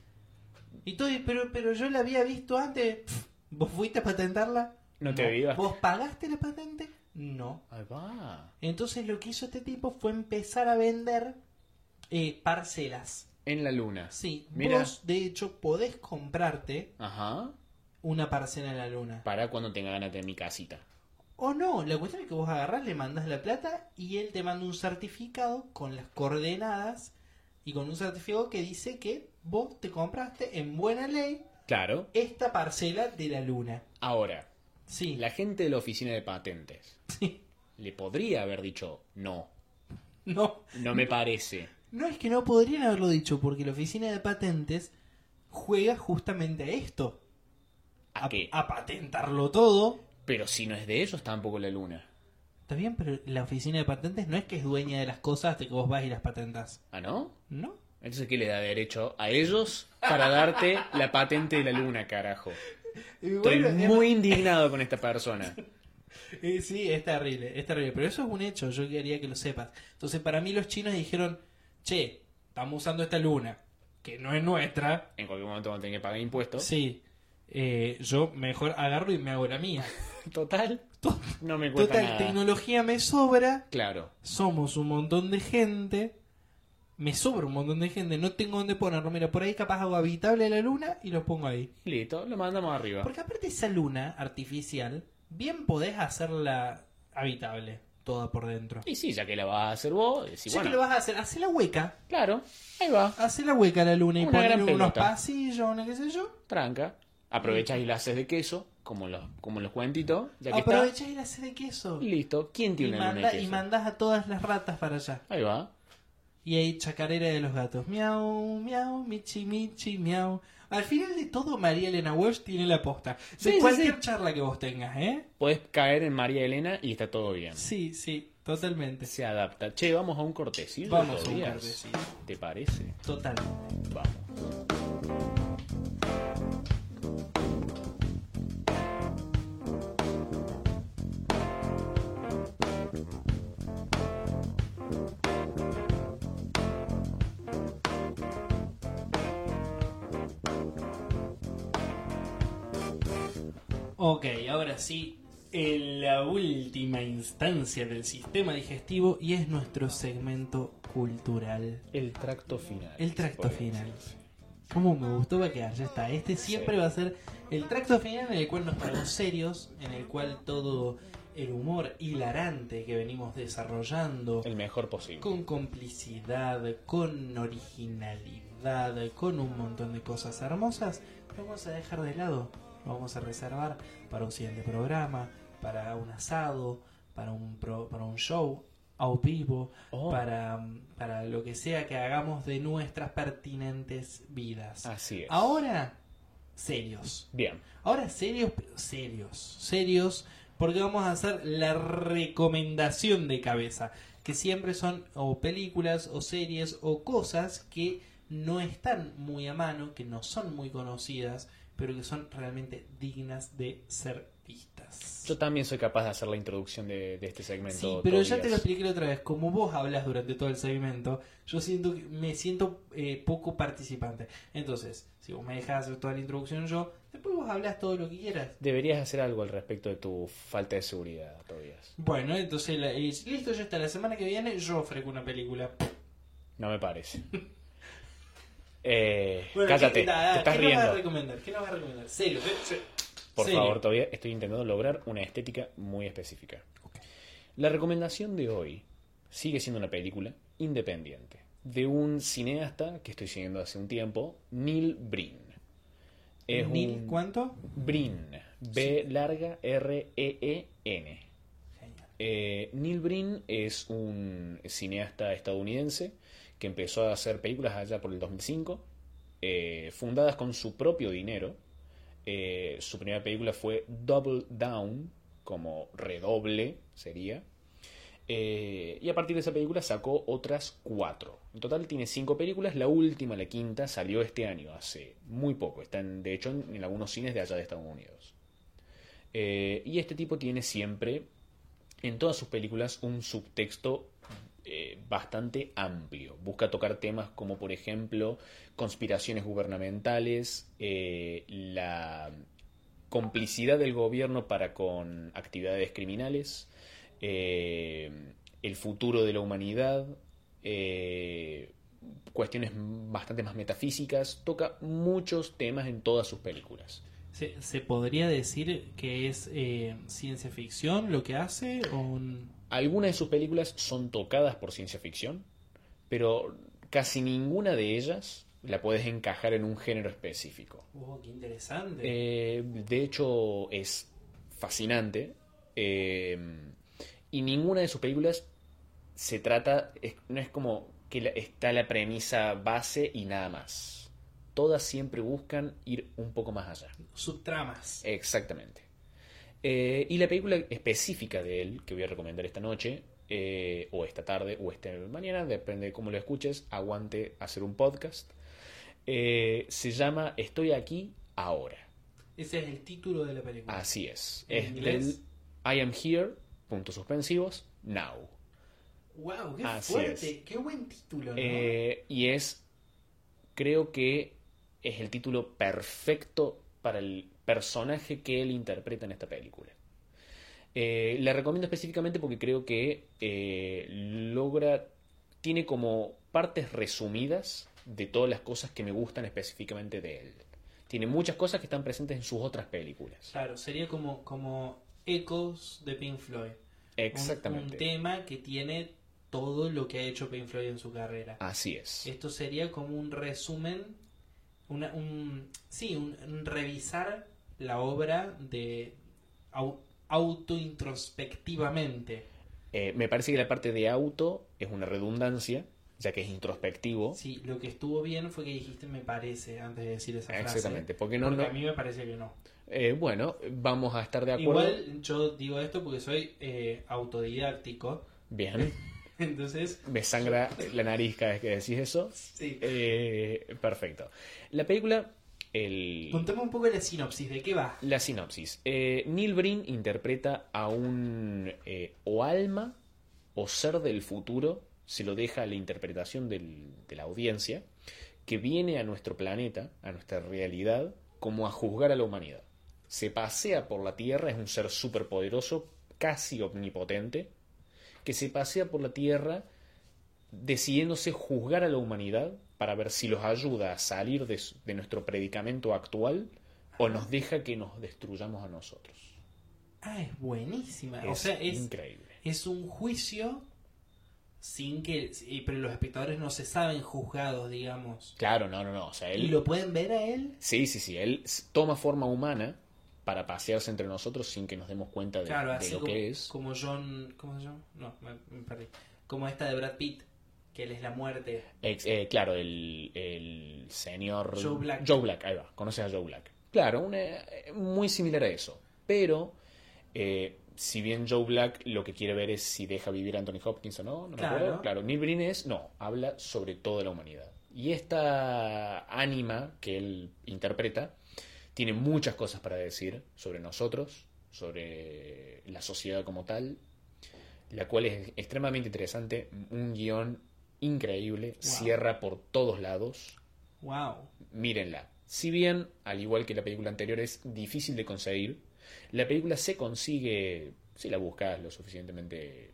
Y todo, pero, pero yo la había visto antes. Pff, ¿Vos fuiste a patentarla? No te avivaste. ¿Vos pagaste la patente? No. ahí va. Entonces lo que hizo este tipo fue empezar a vender eh, parcelas. En la luna. Sí, Mira. vos de hecho podés comprarte Ajá. una parcela en la luna. Para cuando tenga ganas de mi casita. O no, la cuestión es que vos agarrás, le mandás la plata y él te manda un certificado con las coordenadas y con un certificado que dice que vos te compraste en buena ley Claro. esta parcela de la luna. Ahora, Sí, la gente de la oficina de patentes sí. le podría haber dicho no. No, No me parece. no es que no podrían haberlo dicho porque la oficina de patentes juega justamente a esto. ¿A qué? a patentarlo todo. Pero si no es de ellos, tampoco la luna. Está bien, pero la oficina de patentes no es que es dueña de las cosas hasta que vos vas y las patentas. ¿Ah, no? ¿No? Entonces, ¿qué le da derecho a ellos para darte la patente de la luna, carajo? Estoy muy indignado con esta persona. Sí, es terrible, es terrible. Pero eso es un hecho, yo quería que lo sepas. Entonces, para mí los chinos dijeron, che, estamos usando esta luna, que no es nuestra. En cualquier momento van a tener que pagar impuestos. Sí, eh, yo mejor agarro y me hago la mía. Total. To- No me cuesta Total, nada. tecnología me sobra, Claro. somos un montón de gente, me sobra un montón de gente, no tengo dónde ponerlo. Mira, por ahí capaz hago habitable la luna y los pongo ahí. Listo, lo mandamos arriba. Porque aparte esa luna artificial, bien podés hacerla habitable, toda por dentro. Y sí, ya que la vas a hacer vos, decís, ya bueno, que lo vas a hacer, hace la hueca, claro, ahí va, hace la hueca a la luna y ponle unos pasillos, una qué sé yo. tranca. Aprovechas y la haces de queso, como los, como los cuentitos, ya que Aprovechás y la haces de queso. Listo. ¿Quién Y, tiene una manda, de y mandás a todas las ratas para allá. Ahí va. Y ahí chacarera de los gatos. Miau, miau, michi, michi, miau. Al final de todo, María Elena Walsh tiene la posta. De Sí, cualquier sí. charla que vos tengas, ¿eh? Puedes caer en María Elena y está todo bien. Sí, sí, totalmente. Se adapta. Che, vamos a un cortecillo. Vamos a un cortecillo. ¿Te parece? Totalmente. Vamos. Ok, ahora sí, en la última instancia del sistema digestivo y es nuestro segmento cultural. El tracto final. El tracto final. ¿Cómo me gustó? Va a quedar, ya está. Este siempre Sí. va a ser el tracto final en el cual nos ponemos serios, en el cual todo el humor hilarante que venimos desarrollando, El mejor posible. con complicidad, con originalidad, con un montón de cosas hermosas, lo vamos a dejar de lado. Vamos a reservar para un siguiente programa, para un asado, para un, pro- para un show a vivo, Oh. para, para lo que sea que hagamos de nuestras pertinentes vidas. Así es. Ahora, serios. Bien. Ahora serios, pero serios. Serios, porque vamos a hacer la recomendación de cabeza. Que siempre son o películas o series o cosas que no están muy a mano, que no son muy conocidas, pero que son realmente dignas de ser vistas. Yo también soy capaz de hacer la introducción de, de este segmento. Sí, pero ya te lo expliqué la otra vez. Como vos hablas durante todo el segmento, yo siento que me siento eh, poco participante. Entonces, si vos me dejás hacer toda la introducción yo, después vos hablas todo lo que quieras. Deberías hacer algo al respecto de tu falta de seguridad, Tobías. Bueno, entonces la- eh, listo, ya está. La semana que viene yo ofrezco una película. No me parece. Eh, Bueno, cállate, ¿qué, te estás ¿qué nos vas a riendo. recomendar? ¿Qué nos vas a recomendar? Serio. Sí. Por Serio. favor, todavía estoy intentando lograr una estética muy específica. La recomendación de hoy sigue siendo una película independiente de un cineasta que estoy siguiendo hace un tiempo, Neil Breen. Es ¿Neil un- cuánto? Breen, B larga R E. Eh, Neil Breen es un cineasta estadounidense que empezó a hacer películas allá por el 2005, eh, fundadas con su propio dinero. Eh, su primera película fue Double Down, como redoble sería. Eh, y a partir de esa película sacó otras cuatro. En total tiene cinco películas. La última, la quinta, salió este año, hace muy poco. Está en- de hecho en, algunos cines de allá de Estados Unidos. Y este tipo tiene siempre en todas sus películas un subtexto eh, bastante amplio. Busca tocar temas como, por ejemplo, conspiraciones gubernamentales, eh, la complicidad del gobierno para con actividades criminales, eh, el futuro de la humanidad, cuestiones bastante más metafísicas. Toca muchos temas en todas sus películas. ¿Se, podría decir que es ciencia ficción lo que hace? Un- Algunas de sus películas son tocadas por ciencia ficción, pero casi ninguna de ellas la puedes encajar en un género específico. Oh, qué interesante. Eh, de hecho, es fascinante. eh, y ninguna de sus películas se trata, es- no es como que la- está la premisa base y nada más. Todas siempre buscan ir un poco más allá. Subtramas. Exactamente. Eh, y la película específica de él, que voy a recomendar esta noche, eh, o esta tarde, o esta mañana, depende de cómo lo escuches, aguante hacer un podcast, eh, se llama Estoy aquí ahora. Ese es el título de la película. Así es. ¿En Es inglés? del I am here, puntos suspensivos, now. wow, qué Así fuerte. es. Qué buen título, ¿no? Eh, y es, creo que es el título perfecto para el personaje que él interpreta en esta película. Eh, le recomiendo específicamente porque creo que eh, logra, tiene como partes resumidas de todas las cosas que me gustan específicamente de él. Tiene muchas cosas que están presentes en sus otras películas. Claro, sería como, como ecos de Pink Floyd. Un- Exactamente. Un, tema que tiene todo lo que ha hecho Pink Floyd en su carrera. Así es. Esto sería como un resumen, una, un, sí, un, un revisar la obra de au- autointrospectivamente. Eh, me parece que la parte de auto es una redundancia, ya que es introspectivo. Sí, lo que estuvo bien fue que dijiste me parece antes de decir esa frase. Exactamente, porque no, Porque no- a mí me parece que no. Eh, bueno, vamos a estar de acuerdo. Igual yo digo esto porque soy eh, autodidáctico. Bien, Entonces, me sangra la nariz cada vez que decís eso. sí. Eh, perfecto. La película, el, Contame un poco la sinopsis, ¿de qué va? la sinopsis. Eh, Neil Breen interpreta a un eh, o alma o ser del futuro, se lo deja a la interpretación del- de la audiencia, que viene a nuestro planeta, a nuestra realidad, como a juzgar a la humanidad. Se pasea por la Tierra, es un ser superpoderoso, casi omnipotente, que se pasea por la Tierra decidiéndose juzgar a la humanidad para ver si los ayuda a salir de, nuestro predicamento actual o nos deja que nos destruyamos a nosotros. Ah, es buenísima. o Es sea, es, increíble. es un juicio sin que... y- Pero los espectadores no se saben juzgados, digamos. Claro, no, no, no. O sea, ¿Y él, lo pueden ver a él? Sí, sí, sí. Él toma forma humana para pasearse entre nosotros sin que nos demos cuenta de, Claro, de así lo como, que es. como John... ¿Cómo se llama? No, me, me perdí. Como esta de Brad Pitt, que él es la muerte. Ex- eh, claro, el, el señor Joe Black. Joe Black, ahí va, conoces a Joe Black. Claro, una- eh, muy similar a eso. Pero, eh, si bien Joe Black lo que quiere ver es si deja vivir a Anthony Hopkins o no, no me Claro. acuerdo. Claro, Neil Breen es, no, habla sobre toda la humanidad. Y esta ánima que él interpreta Tiene muchas cosas para decir sobre nosotros, sobre la sociedad como tal, la cual es extremadamente interesante, un guion increíble, cierra por todos lados, Wow. mírenla. Si bien, al igual que la película anterior, es difícil de conseguir, la película se consigue si la buscas lo suficientemente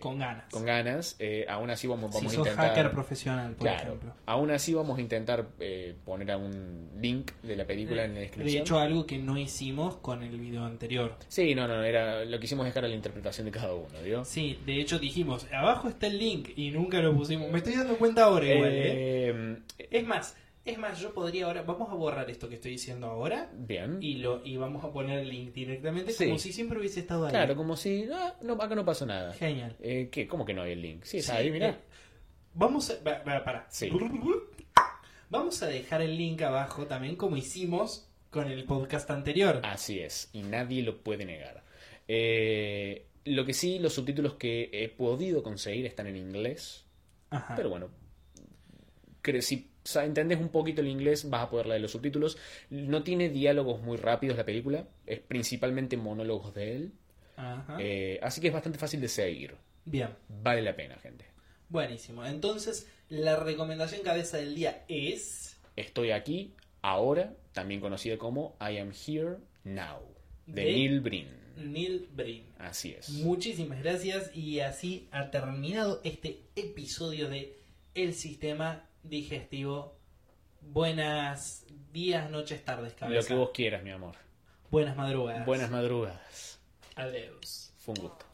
Con ganas. con ganas. eh, aún así vamos, si vamos a intentar... hacker profesional, por Claro, ejemplo. aún así vamos a intentar eh, poner a un link de la película en la De descripción. hecho, algo que no hicimos con el video anterior. sí, no, no, era lo que hicimos dejar a la interpretación de cada uno, ¿vio? Sí, de hecho dijimos, abajo está el link y nunca lo pusimos. Me estoy dando cuenta ahora igual, ¿eh? Eh, Es más, es más, yo podría ahora, vamos a borrar esto que estoy diciendo ahora bien. y lo y vamos a poner el link directamente Sí. como si siempre hubiese estado ahí. Claro, como si ah, no, acá no pasó nada. Genial. Eh, ¿qué? ¿Cómo que no hay el link? Sí, Sí, está ahí, mirá. eh, Vamos a. va- va- para. Sí. Vamos a dejar el link abajo también, como hicimos con el podcast anterior. Así es, y nadie lo puede negar. Eh, lo que sí, los subtítulos que he podido conseguir están en inglés, Ajá. pero bueno, cre- si entendés un poquito el inglés vas a poder leer los subtítulos. No tiene diálogos muy rápidos la película, es principalmente monólogos de él, Ajá. eh, así que es bastante fácil de seguir. Bien. Vale la pena, gente. Buenísimo. Entonces, la recomendación cabeza del día es. Estoy aquí, ahora, también conocida como I Am Here Now, de De- Neil Breen. Neil Breen. Así es. Muchísimas gracias y así ha terminado este episodio de El Sistema Digestivo. Buenas días, noches, tardes, Lo cabeza. que vos quieras, mi amor. Buenas madrugadas. Buenas madrugadas. Adiós. Fue un gusto.